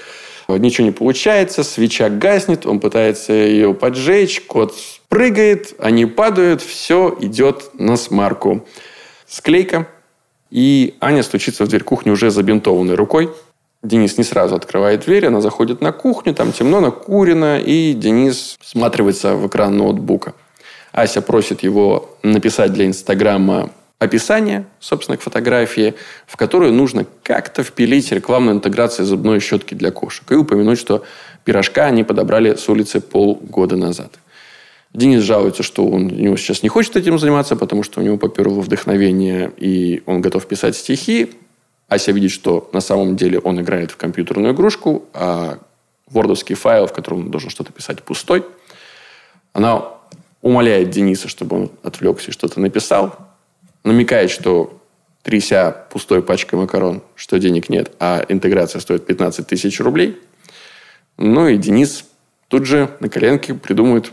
[SPEAKER 1] Ничего не получается, свеча гаснет, он пытается ее поджечь, кот прыгает, они падают, все идет на смарку. Склейка, и Аня стучится в дверь кухни уже забинтованной рукой. Денис не сразу открывает дверь, она заходит на кухню, там темно, накурено, и Денис всматривается в экран ноутбука. Ася просит его написать для Инстаграма описание, собственно, к фотографии, в которую нужно как-то впилить рекламную интеграцию зубной щетки для кошек и упомянуть, что пирожка они подобрали с улицы полгода назад. Денис жалуется, что он, у него сейчас не хочет этим заниматься, потому что у него поперло вдохновение, и он готов писать стихи. Ася видит, что на самом деле он играет в компьютерную игрушку, а вордовский файл, в котором он должен что-то писать, пустой. Она умоляет Дениса, чтобы он отвлекся и что-то написал. Намекает, что тряся пустой пачкой макарон, что денег нет, а интеграция стоит 15 тысяч рублей. Ну и Денис тут же на коленке придумывает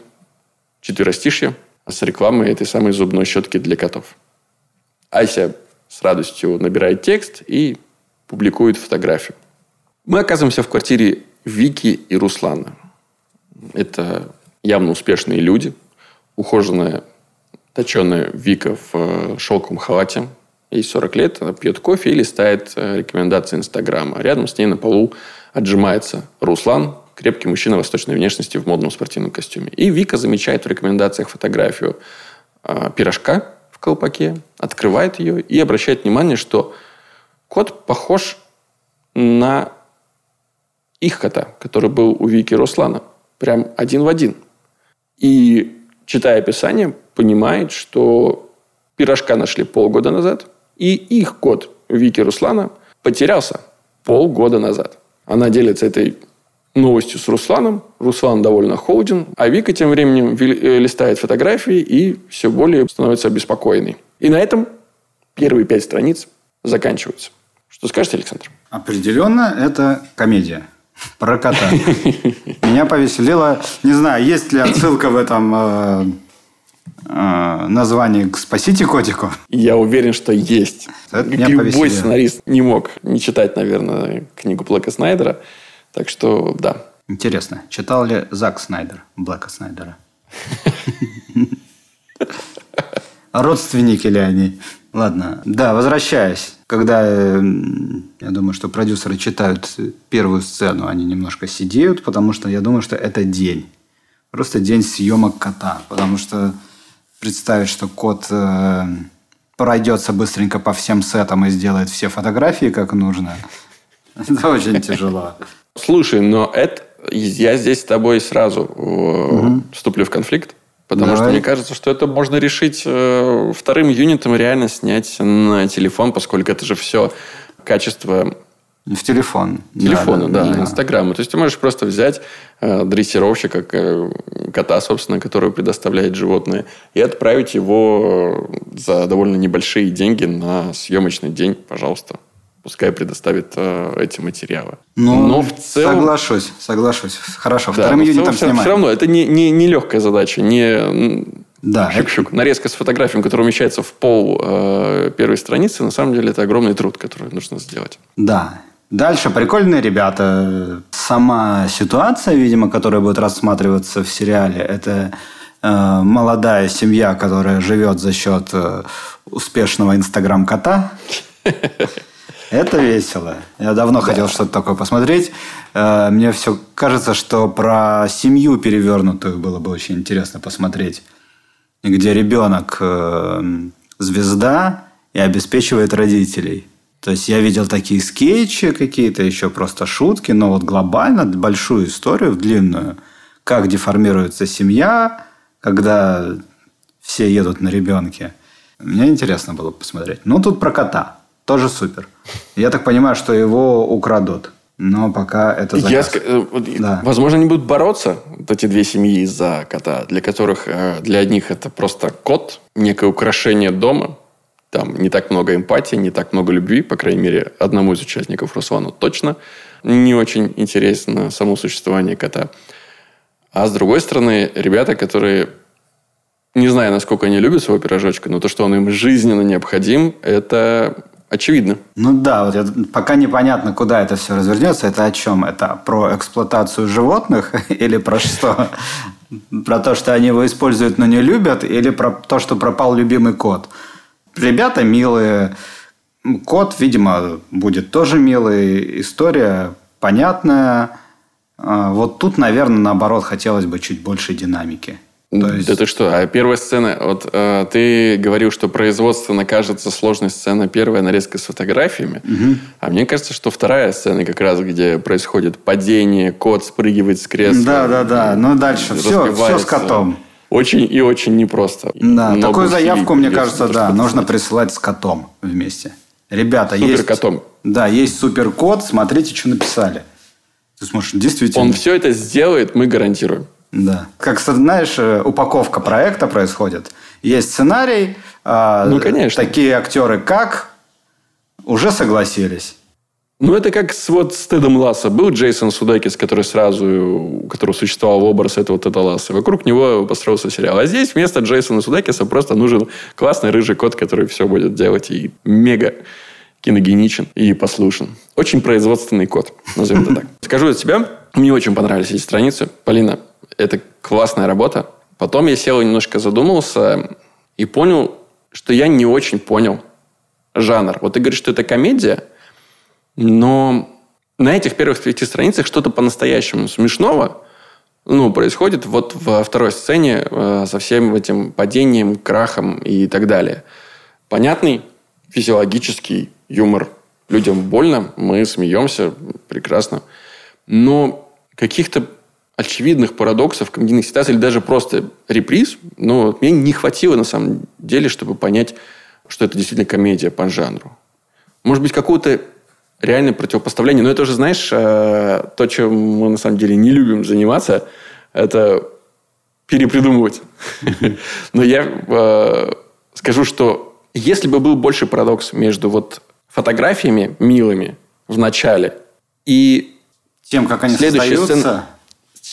[SPEAKER 1] четверостишье с рекламой этой самой зубной щетки для котов. Ася с радостью набирает текст и публикует фотографию. Мы оказываемся в квартире Вики и Руслана. Это явно успешные люди. Ухоженная, точеная Вика в э, шелковом халате. Ей 40 лет, она пьет кофе и листает э, рекомендации Инстаграма. Рядом с ней на полу отжимается Руслан, крепкий мужчина восточной внешности в модном спортивном костюме. И Вика замечает в рекомендациях фотографию э, пирожка колпаке, открывает ее и обращает внимание, что кот похож на их кота, который был у Вики Руслана. Прям один в один. И, читая описание, понимает, что пирожка нашли полгода назад, и их кот Вики Руслана потерялся полгода назад. Она делится этой новостью с Русланом. Руслан довольно холоден, а Вика тем временем э, листает фотографии и все более становится обеспокоенной. И на этом первые пять страниц заканчиваются. Что скажете, Александр?
[SPEAKER 2] Определенно, это комедия про кота. Меня повеселило. Не знаю, есть ли отсылка в этом э, э, названии к «Спасите котику».
[SPEAKER 1] Я уверен, что есть.
[SPEAKER 2] Это меня
[SPEAKER 1] Любой
[SPEAKER 2] повеселило.
[SPEAKER 1] сценарист не мог не читать, наверное, книгу Блэка Снайдера. Так что, да.
[SPEAKER 2] Интересно, читал ли Зак Снайдер, Блэка Снайдера? Родственники ли они? Ладно. Да, возвращаясь. Когда, э, я думаю, что продюсеры читают первую сцену, они немножко сидеют, потому что я думаю, что это день. Просто день съемок кота. Потому что представить, что кот э, пройдется быстренько по всем сетам и сделает все фотографии как нужно, это очень тяжело.
[SPEAKER 1] Слушай, но это я здесь с тобой сразу угу. вступлю в конфликт. Потому Давай. что мне кажется, что это можно решить э, вторым юнитом реально снять на телефон, поскольку это же все качество
[SPEAKER 2] в телефон.
[SPEAKER 1] Телефона, да, да, да, Инстаграма. То есть ты можешь просто взять э, дрессировщика, э, кота, собственно, который предоставляет животное, и отправить его за довольно небольшие деньги на съемочный день, пожалуйста. Пускай предоставит э, эти материалы.
[SPEAKER 2] Ну, Но в целом... Соглашусь, соглашусь. Хорошо,
[SPEAKER 1] да, вторым юнитом все, снимаем. Все равно, это не, не, не легкая задача. Не
[SPEAKER 2] да.
[SPEAKER 1] Это... Нарезка с фотографией, которая умещается в пол э, первой страницы, на самом деле это огромный труд, который нужно сделать.
[SPEAKER 2] Да. Дальше прикольные ребята. Сама ситуация, видимо, которая будет рассматриваться в сериале, это э, молодая семья, которая живет за счет э, успешного инстаграм-кота. Это весело. Я давно да. хотел что-то такое посмотреть. Э, мне все кажется, что про семью перевернутую было бы очень интересно посмотреть. Где ребенок э, звезда и обеспечивает родителей. То есть я видел такие скетчи какие-то, еще просто шутки, но вот глобально большую историю, длинную, как деформируется семья, когда все едут на ребенке. Мне интересно было посмотреть. Ну, тут про кота тоже супер. Я так понимаю, что его украдут. Но пока это заказ. Я,
[SPEAKER 1] э, да. Возможно, они будут бороться, вот эти две семьи за кота, для которых, э, для одних это просто кот, некое украшение дома. Там не так много эмпатии, не так много любви, по крайней мере, одному из участников Руслану точно. Не очень интересно само существование кота. А с другой стороны, ребята, которые не знаю, насколько они любят своего пирожочка, но то, что он им жизненно необходим, это Очевидно.
[SPEAKER 2] Ну да, вот я, пока непонятно, куда это все развернется. Это о чем? Это про эксплуатацию животных или про что? Про то, что они его используют, но не любят, или про то, что пропал любимый кот? Ребята милые. Кот, видимо, будет тоже милый. История понятная. А, вот тут, наверное, наоборот, хотелось бы чуть больше динамики.
[SPEAKER 1] То есть... Да ты что? А первая сцена, вот э, ты говорил, что производственно кажется сложной сцена первая нарезка с фотографиями, угу. а мне кажется, что вторая сцена как раз, где происходит падение, кот спрыгивает с кресла.
[SPEAKER 2] Да, да, да. Ну дальше все, все с котом.
[SPEAKER 1] Очень и очень непросто.
[SPEAKER 2] Да, Много такую заявку, мне кажется, да, нужно присылать с котом вместе. Ребята, супер есть... котом. Да, есть супер кот, смотрите, что написали. Ты сможешь действительно...
[SPEAKER 1] Он все это сделает, мы гарантируем.
[SPEAKER 2] Да. Как, знаешь, э, упаковка проекта происходит. Есть сценарий.
[SPEAKER 1] А, ну, конечно.
[SPEAKER 2] Такие актеры как уже согласились.
[SPEAKER 1] Ну, это как с, вот с Тедом Ласса. Был Джейсон Судакис, который сразу, у которого существовал образ этого Теда Ласса. Вокруг него построился сериал. А здесь вместо Джейсона Судакиса просто нужен классный рыжий кот, который все будет делать и мега киногеничен и послушен. Очень производственный кот, назовем это так. Скажу от себя, мне очень понравились эти страницы. Полина, это классная работа. Потом я сел и немножко задумался и понял, что я не очень понял жанр. Вот ты говоришь, что это комедия, но на этих первых пяти страницах что-то по-настоящему смешного ну, происходит вот во второй сцене э, со всем этим падением, крахом и так далее. Понятный физиологический юмор. Людям больно, мы смеемся, прекрасно. Но каких-то очевидных парадоксов, комедийных ситуаций, или даже просто реприз, но мне не хватило, на самом деле, чтобы понять, что это действительно комедия по жанру. Может быть, какое-то реальное противопоставление. Но это уже, знаешь, э, то, чем мы на самом деле не любим заниматься, это перепридумывать. Но я э, скажу, что если бы был больше парадокс между вот фотографиями милыми в начале и
[SPEAKER 2] тем, как они следующая сцена,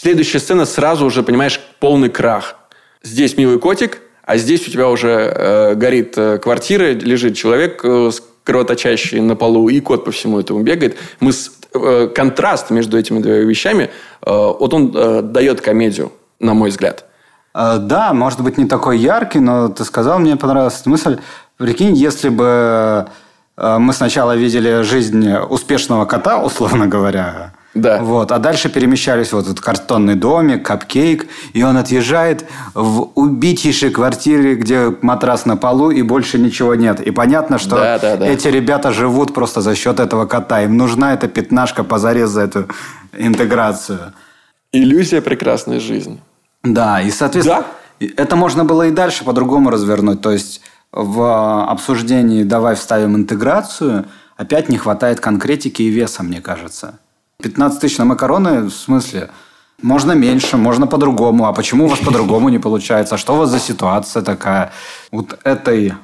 [SPEAKER 1] Следующая сцена сразу уже, понимаешь, полный крах. Здесь милый котик, а здесь у тебя уже э, горит э, квартира, лежит человек э, кровоточащий на полу, и кот по всему этому бегает. Мы с э, контраст между этими двумя вещами, э, вот он э, дает комедию, на мой взгляд.
[SPEAKER 2] Э, Да, может быть, не такой яркий, но ты сказал, мне понравилась эта мысль. Прикинь, если бы э, мы сначала видели жизнь успешного кота, условно говоря,
[SPEAKER 1] Да.
[SPEAKER 2] вот, а дальше перемещались вот этот картонный домик, капкейк, и он отъезжает в убитейшей квартире, где матрас на полу и больше ничего нет. И понятно, что
[SPEAKER 1] Да, да, да.
[SPEAKER 2] эти ребята живут просто за счет этого кота. Им нужна эта пятнашка позарез за эту интеграцию.
[SPEAKER 1] Иллюзия прекрасной жизни.
[SPEAKER 2] Да, и, соответственно, это можно было и дальше по-другому развернуть. То есть, в обсуждении «давай вставим интеграцию» опять не хватает конкретики и веса, мне кажется. 15 тысяч на макароны, в смысле, можно меньше, можно по-другому. А почему у вас по-другому не получается? А что у вас за ситуация такая? Вот этой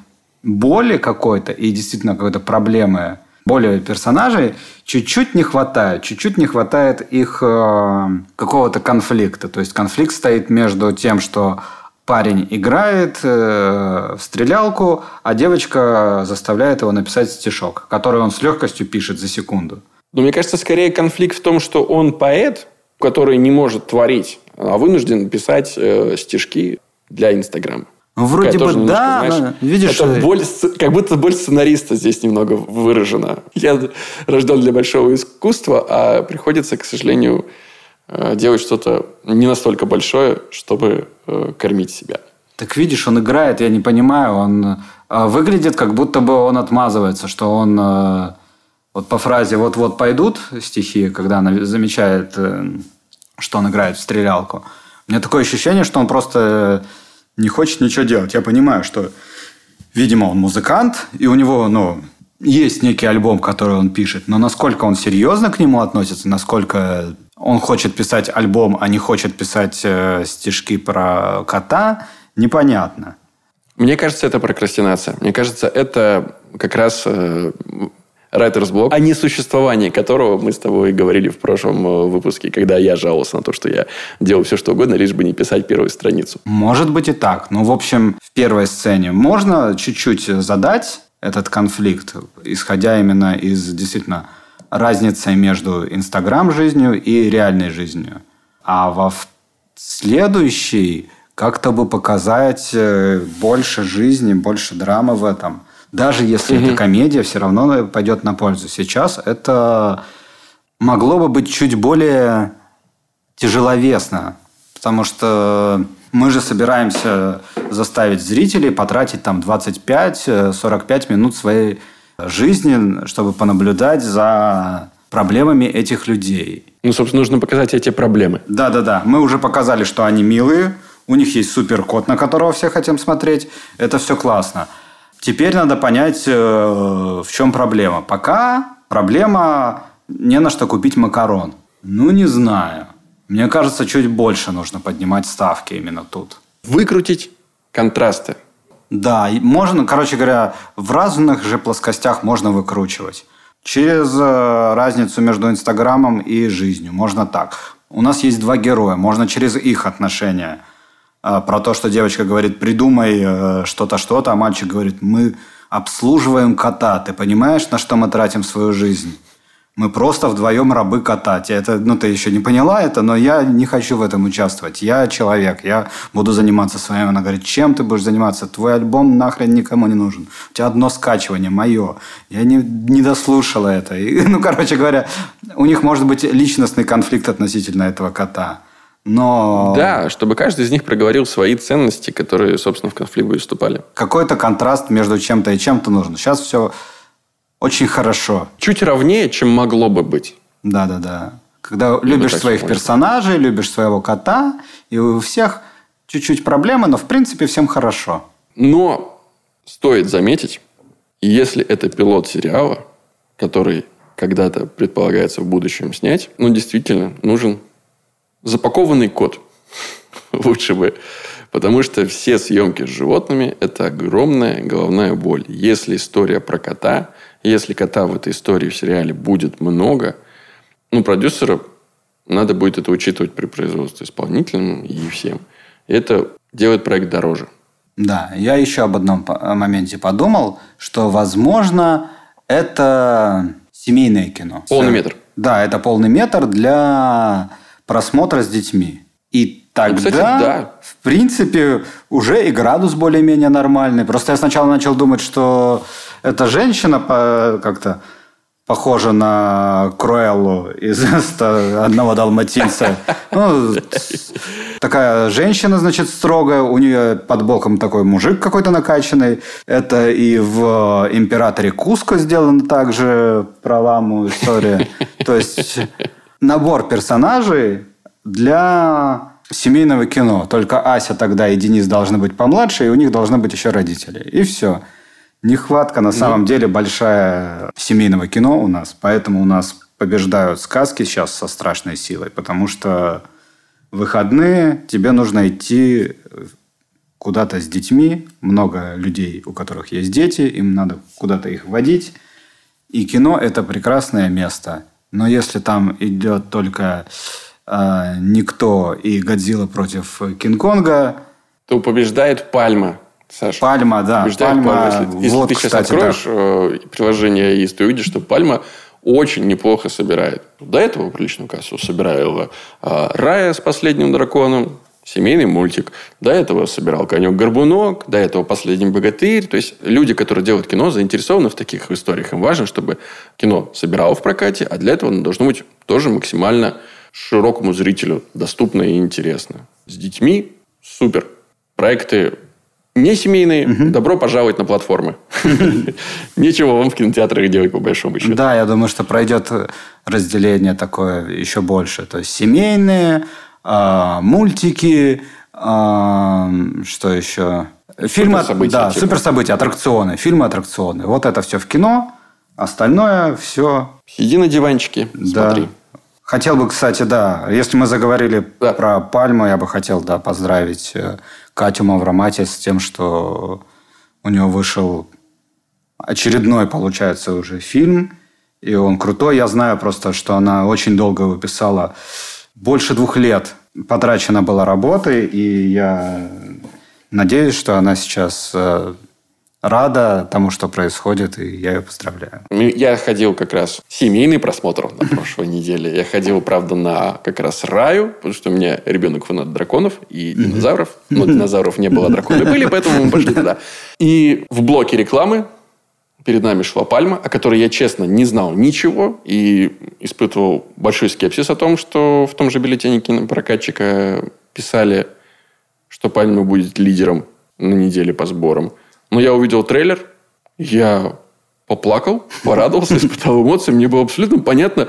[SPEAKER 2] боли какой-то и действительно какой-то проблемы боли персонажей чуть-чуть не хватает. Чуть-чуть не хватает их э, какого-то конфликта. То есть конфликт стоит между тем, что парень играет э, в стрелялку, а девочка заставляет его написать стишок, который он с легкостью пишет за секунду.
[SPEAKER 1] Но мне кажется, скорее конфликт в том, что он поэт, который не может творить, а вынужден писать э, стишки для Инстаграма.
[SPEAKER 2] Ну, вроде бы да,
[SPEAKER 1] немножко,
[SPEAKER 2] но
[SPEAKER 1] знаешь,
[SPEAKER 2] видишь,
[SPEAKER 1] это
[SPEAKER 2] э,
[SPEAKER 1] боль, как будто боль сценариста здесь немного выражена. Я рожден для большого искусства, а приходится, к сожалению, э, делать что-то не настолько большое, чтобы э, кормить себя.
[SPEAKER 2] Так видишь, он играет, я не понимаю, он выглядит, как будто бы он отмазывается, что он вот по фразе «вот-вот пойдут» стихи, когда она замечает, э, что он играет в стрелялку. У меня такое ощущение, что он просто не хочет ничего делать. Я понимаю, что, видимо, он музыкант, и у него, ну, есть некий альбом, который он пишет, но насколько он серьезно к нему относится, насколько он хочет писать альбом, а не хочет писать э, стишки про кота, непонятно.
[SPEAKER 1] Мне кажется, это прокрастинация. Мне кажется, это как раз э, writer's block, о несуществовании которого мы с тобой говорили в прошлом э, выпуске, когда я жаловался на то, что я делал все, что угодно, лишь бы не писать первую страницу.
[SPEAKER 2] Может быть и так. Ну, в общем, в первой сцене можно чуть-чуть задать этот конфликт, исходя именно из действительно разницы между Инстаграм-жизнью и реальной жизнью. А во в- следующей как-то бы показать э, больше жизни, больше драмы в этом. Даже если это комедия, все равно пойдет на пользу. Сейчас это могло бы быть чуть более тяжеловесно, потому что мы же собираемся заставить зрителей потратить там 25-45 минут своей жизни, чтобы понаблюдать за проблемами этих людей.
[SPEAKER 1] Ну, собственно, нужно показать эти проблемы.
[SPEAKER 2] Да-да-да, мы уже показали, что они милые, у них есть супер кот, на которого все хотим смотреть, это все классно. Теперь надо понять, э, в чем проблема. Пока проблема не на что купить макарон. Ну, не знаю. Мне кажется, чуть больше нужно поднимать ставки именно тут.
[SPEAKER 1] Выкрутить контрасты.
[SPEAKER 2] Да, можно, короче говоря, в разных же плоскостях можно выкручивать. Через э, разницу между Инстаграмом и жизнью. Можно так. У нас есть два героя. Можно через их отношения. Э, Про то, что девочка говорит, придумай э, что-то, что-то, а мальчик говорит, мы обслуживаем кота. Ты понимаешь, на что мы тратим свою жизнь? Мы просто вдвоем рабы кота. Это, ну, ты еще не поняла это, но я не хочу в этом участвовать. Я человек, я буду заниматься своим. Она говорит, чем ты будешь заниматься? Твой альбом нахрен никому не нужен. У тебя одно скачивание, мое. Я не, не дослушала это. И, ну, короче говоря, у них может быть личностный конфликт относительно этого кота. Но
[SPEAKER 1] Да, чтобы каждый из них проговорил свои ценности, которые, собственно, в конфликт бы вступали.
[SPEAKER 2] какой-то контраст между чем-то и чем-то нужно. Сейчас все очень хорошо.
[SPEAKER 1] Чуть ровнее, чем могло бы быть.
[SPEAKER 2] Да, да, да. Когда любишь своих
[SPEAKER 1] можно.
[SPEAKER 2] персонажей, любишь своего кота, и у всех чуть-чуть проблемы, но в принципе всем хорошо.
[SPEAKER 1] Но стоит заметить, если это пилот сериала, который когда-то предполагается в будущем снять, ну, действительно, нужен запакованный кот. Лучше бы. Потому что все съемки с животными – это огромная головная боль. Если история про кота, если кота в этой истории в сериале будет много, ну, продюсеру надо будет это учитывать при производстве исполнительным и всем. И это делает проект дороже.
[SPEAKER 2] Да, я еще об одном моменте подумал, что, возможно, это семейное кино.
[SPEAKER 1] Полный метр.
[SPEAKER 2] Да, это полный метр для просмотра с детьми. И тогда,
[SPEAKER 1] Ну, кстати, да.
[SPEAKER 2] в принципе, уже и градус более-менее нормальный. Просто я сначала начал думать, что эта женщина как-то похожа на Круэллу из «100 одного далматинца. Ну, такая женщина, значит, строгая. У нее под боком такой мужик какой-то накачанный. Это и в «Императоре Куско» сделано также про ламу история. То есть набор персонажей для семейного кино. Только Ася тогда и Денис должны быть помладше, и у них должны быть еще родители. И все. Нехватка на самом деле большая семейного кино у нас, поэтому у нас побеждают сказки сейчас со страшной силой, потому что выходные тебе нужно идти куда-то с детьми, много людей, у которых есть дети, им надо куда-то их водить, и кино это прекрасное место. Но если там идет только э, никто и Годзилла против Кинг-Конга,
[SPEAKER 1] То побеждает Пальма, Саша.
[SPEAKER 2] Пальма, да,
[SPEAKER 1] Побеждает
[SPEAKER 2] Пальма.
[SPEAKER 1] Пальма. Если, если
[SPEAKER 2] вот,
[SPEAKER 1] ты сейчас
[SPEAKER 2] кстати,
[SPEAKER 1] откроешь э, приложение АИС, ты увидишь, что Пальма очень неплохо собирает. До этого приличную кассу собирала э, Рая с последним драконом, семейный мультик. До этого собирал «Конек-горбунок», до этого «Последний богатырь». То есть люди, которые делают кино, заинтересованы в таких историях. Им важно, чтобы кино собирало в прокате, а для этого оно должно быть тоже максимально широкому зрителю доступно и интересно. С детьми супер. Проекты не семейные, добро пожаловать на платформы. Нечего вам в кинотеатрах делать, по большому счету.
[SPEAKER 2] Да, я думаю, что пройдет разделение такое еще больше. То есть семейные, мультики, а, что еще? Фильмы,
[SPEAKER 1] Суперсобытия,
[SPEAKER 2] да,
[SPEAKER 1] типа.
[SPEAKER 2] суперсобытия, аттракционы, фильмы, аттракционы. Вот это все в кино, остальное все
[SPEAKER 1] Сиди на диванчике,
[SPEAKER 2] Да.
[SPEAKER 1] смотри.
[SPEAKER 2] Хотел бы, кстати, да, если мы заговорили
[SPEAKER 1] Да.
[SPEAKER 2] про Пальму, я бы хотел, да, поздравить э, Катю Мавромати с тем, что у нее вышел очередной, получается, уже фильм, и он крутой. Я знаю просто, что она очень долго его писала, больше двух лет потрачена была работой, и я надеюсь, что она сейчас э, рада тому, что происходит, и я ее поздравляю.
[SPEAKER 1] Я ходил как раз семейный просмотр на прошлой неделе. Я ходил, правда, на как раз раю, потому что у меня ребенок фанат драконов и динозавров. Но динозавров не было, а драконы были, поэтому мы пошли туда. И в блоке рекламы перед нами шла пальма, о которой я, честно, не знал ничего и испытывал большой скепсис о том, что в том же бюллетене кинопрокатчика писали, что пальма будет лидером на неделе по сборам. Но я увидел трейлер, я поплакал, порадовался, испытал эмоции. Мне было абсолютно понятно,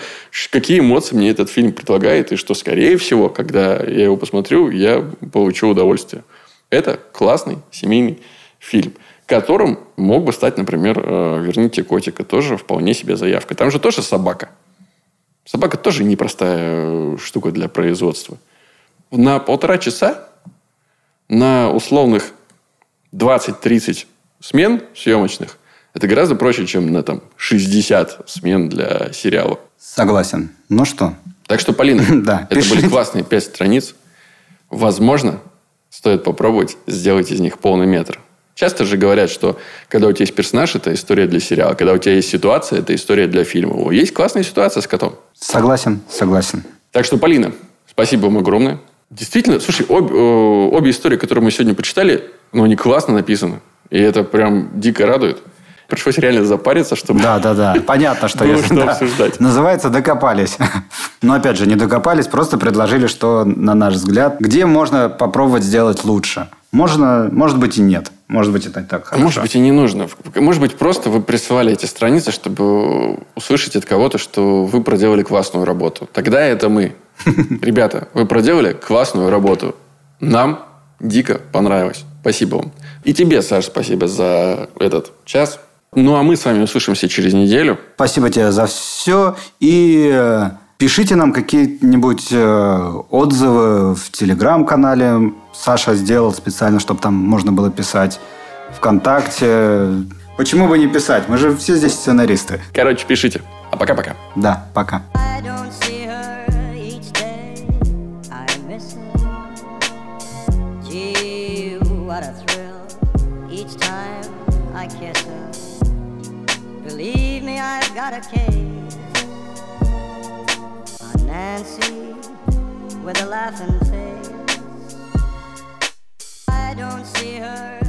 [SPEAKER 1] какие эмоции мне этот фильм предлагает, и что, скорее всего, когда я его посмотрю, я получу удовольствие. Это классный семейный фильм, которым мог бы стать, например, э, «Верните котика». Тоже вполне себе заявка. Там же тоже собака. Собака тоже непростая э, штука для производства. На полтора часа, на условных 20-30 смен съемочных, это гораздо проще, чем на там 60 смен для сериала.
[SPEAKER 2] Согласен. Ну что,
[SPEAKER 1] Так что, Полина,
[SPEAKER 2] Да,
[SPEAKER 1] это были
[SPEAKER 2] пишите.
[SPEAKER 1] классные 5 страниц. Возможно, стоит попробовать сделать из них полный метр. Часто же говорят, что когда у тебя есть персонаж, это история для сериала. Когда у тебя есть ситуация, это история для фильма. Есть классная ситуация с котом.
[SPEAKER 2] согласен, согласен.
[SPEAKER 1] Так что, Полина, спасибо вам огромное. Действительно, слушай, обе, э, обе истории, которые мы сегодня почитали, ну, они классно написаны. И это прям дико радует. Пришлось реально запариться, чтобы...
[SPEAKER 2] Да, да, да. Понятно, что
[SPEAKER 1] Было
[SPEAKER 2] если
[SPEAKER 1] что
[SPEAKER 2] да,
[SPEAKER 1] обсуждать.
[SPEAKER 2] называется докопались. Но опять же, не докопались, просто предложили, что, на наш взгляд, где можно попробовать сделать лучше. Можно, может быть, и нет. Может быть, это не так
[SPEAKER 1] А
[SPEAKER 2] хорошо.
[SPEAKER 1] Может быть, и не нужно. Может быть, просто вы присылали эти страницы, чтобы услышать от кого-то, что вы проделали классную работу. Тогда это мы. Ребята, вы проделали классную работу. Нам дико понравилось. Спасибо вам. И тебе, Саш, спасибо за этот час. Ну, а мы с вами услышимся через неделю.
[SPEAKER 2] Спасибо тебе за все. И э, пишите нам какие-нибудь э, отзывы в телеграм-канале. Саша сделал специально, чтобы там можно было писать. Вконтакте. Почему бы не писать? Мы же все здесь сценаристы.
[SPEAKER 1] Короче, пишите. А пока-пока.
[SPEAKER 2] Да, пока.
[SPEAKER 5] I don't see Nancy with a laughing face. I don't see her.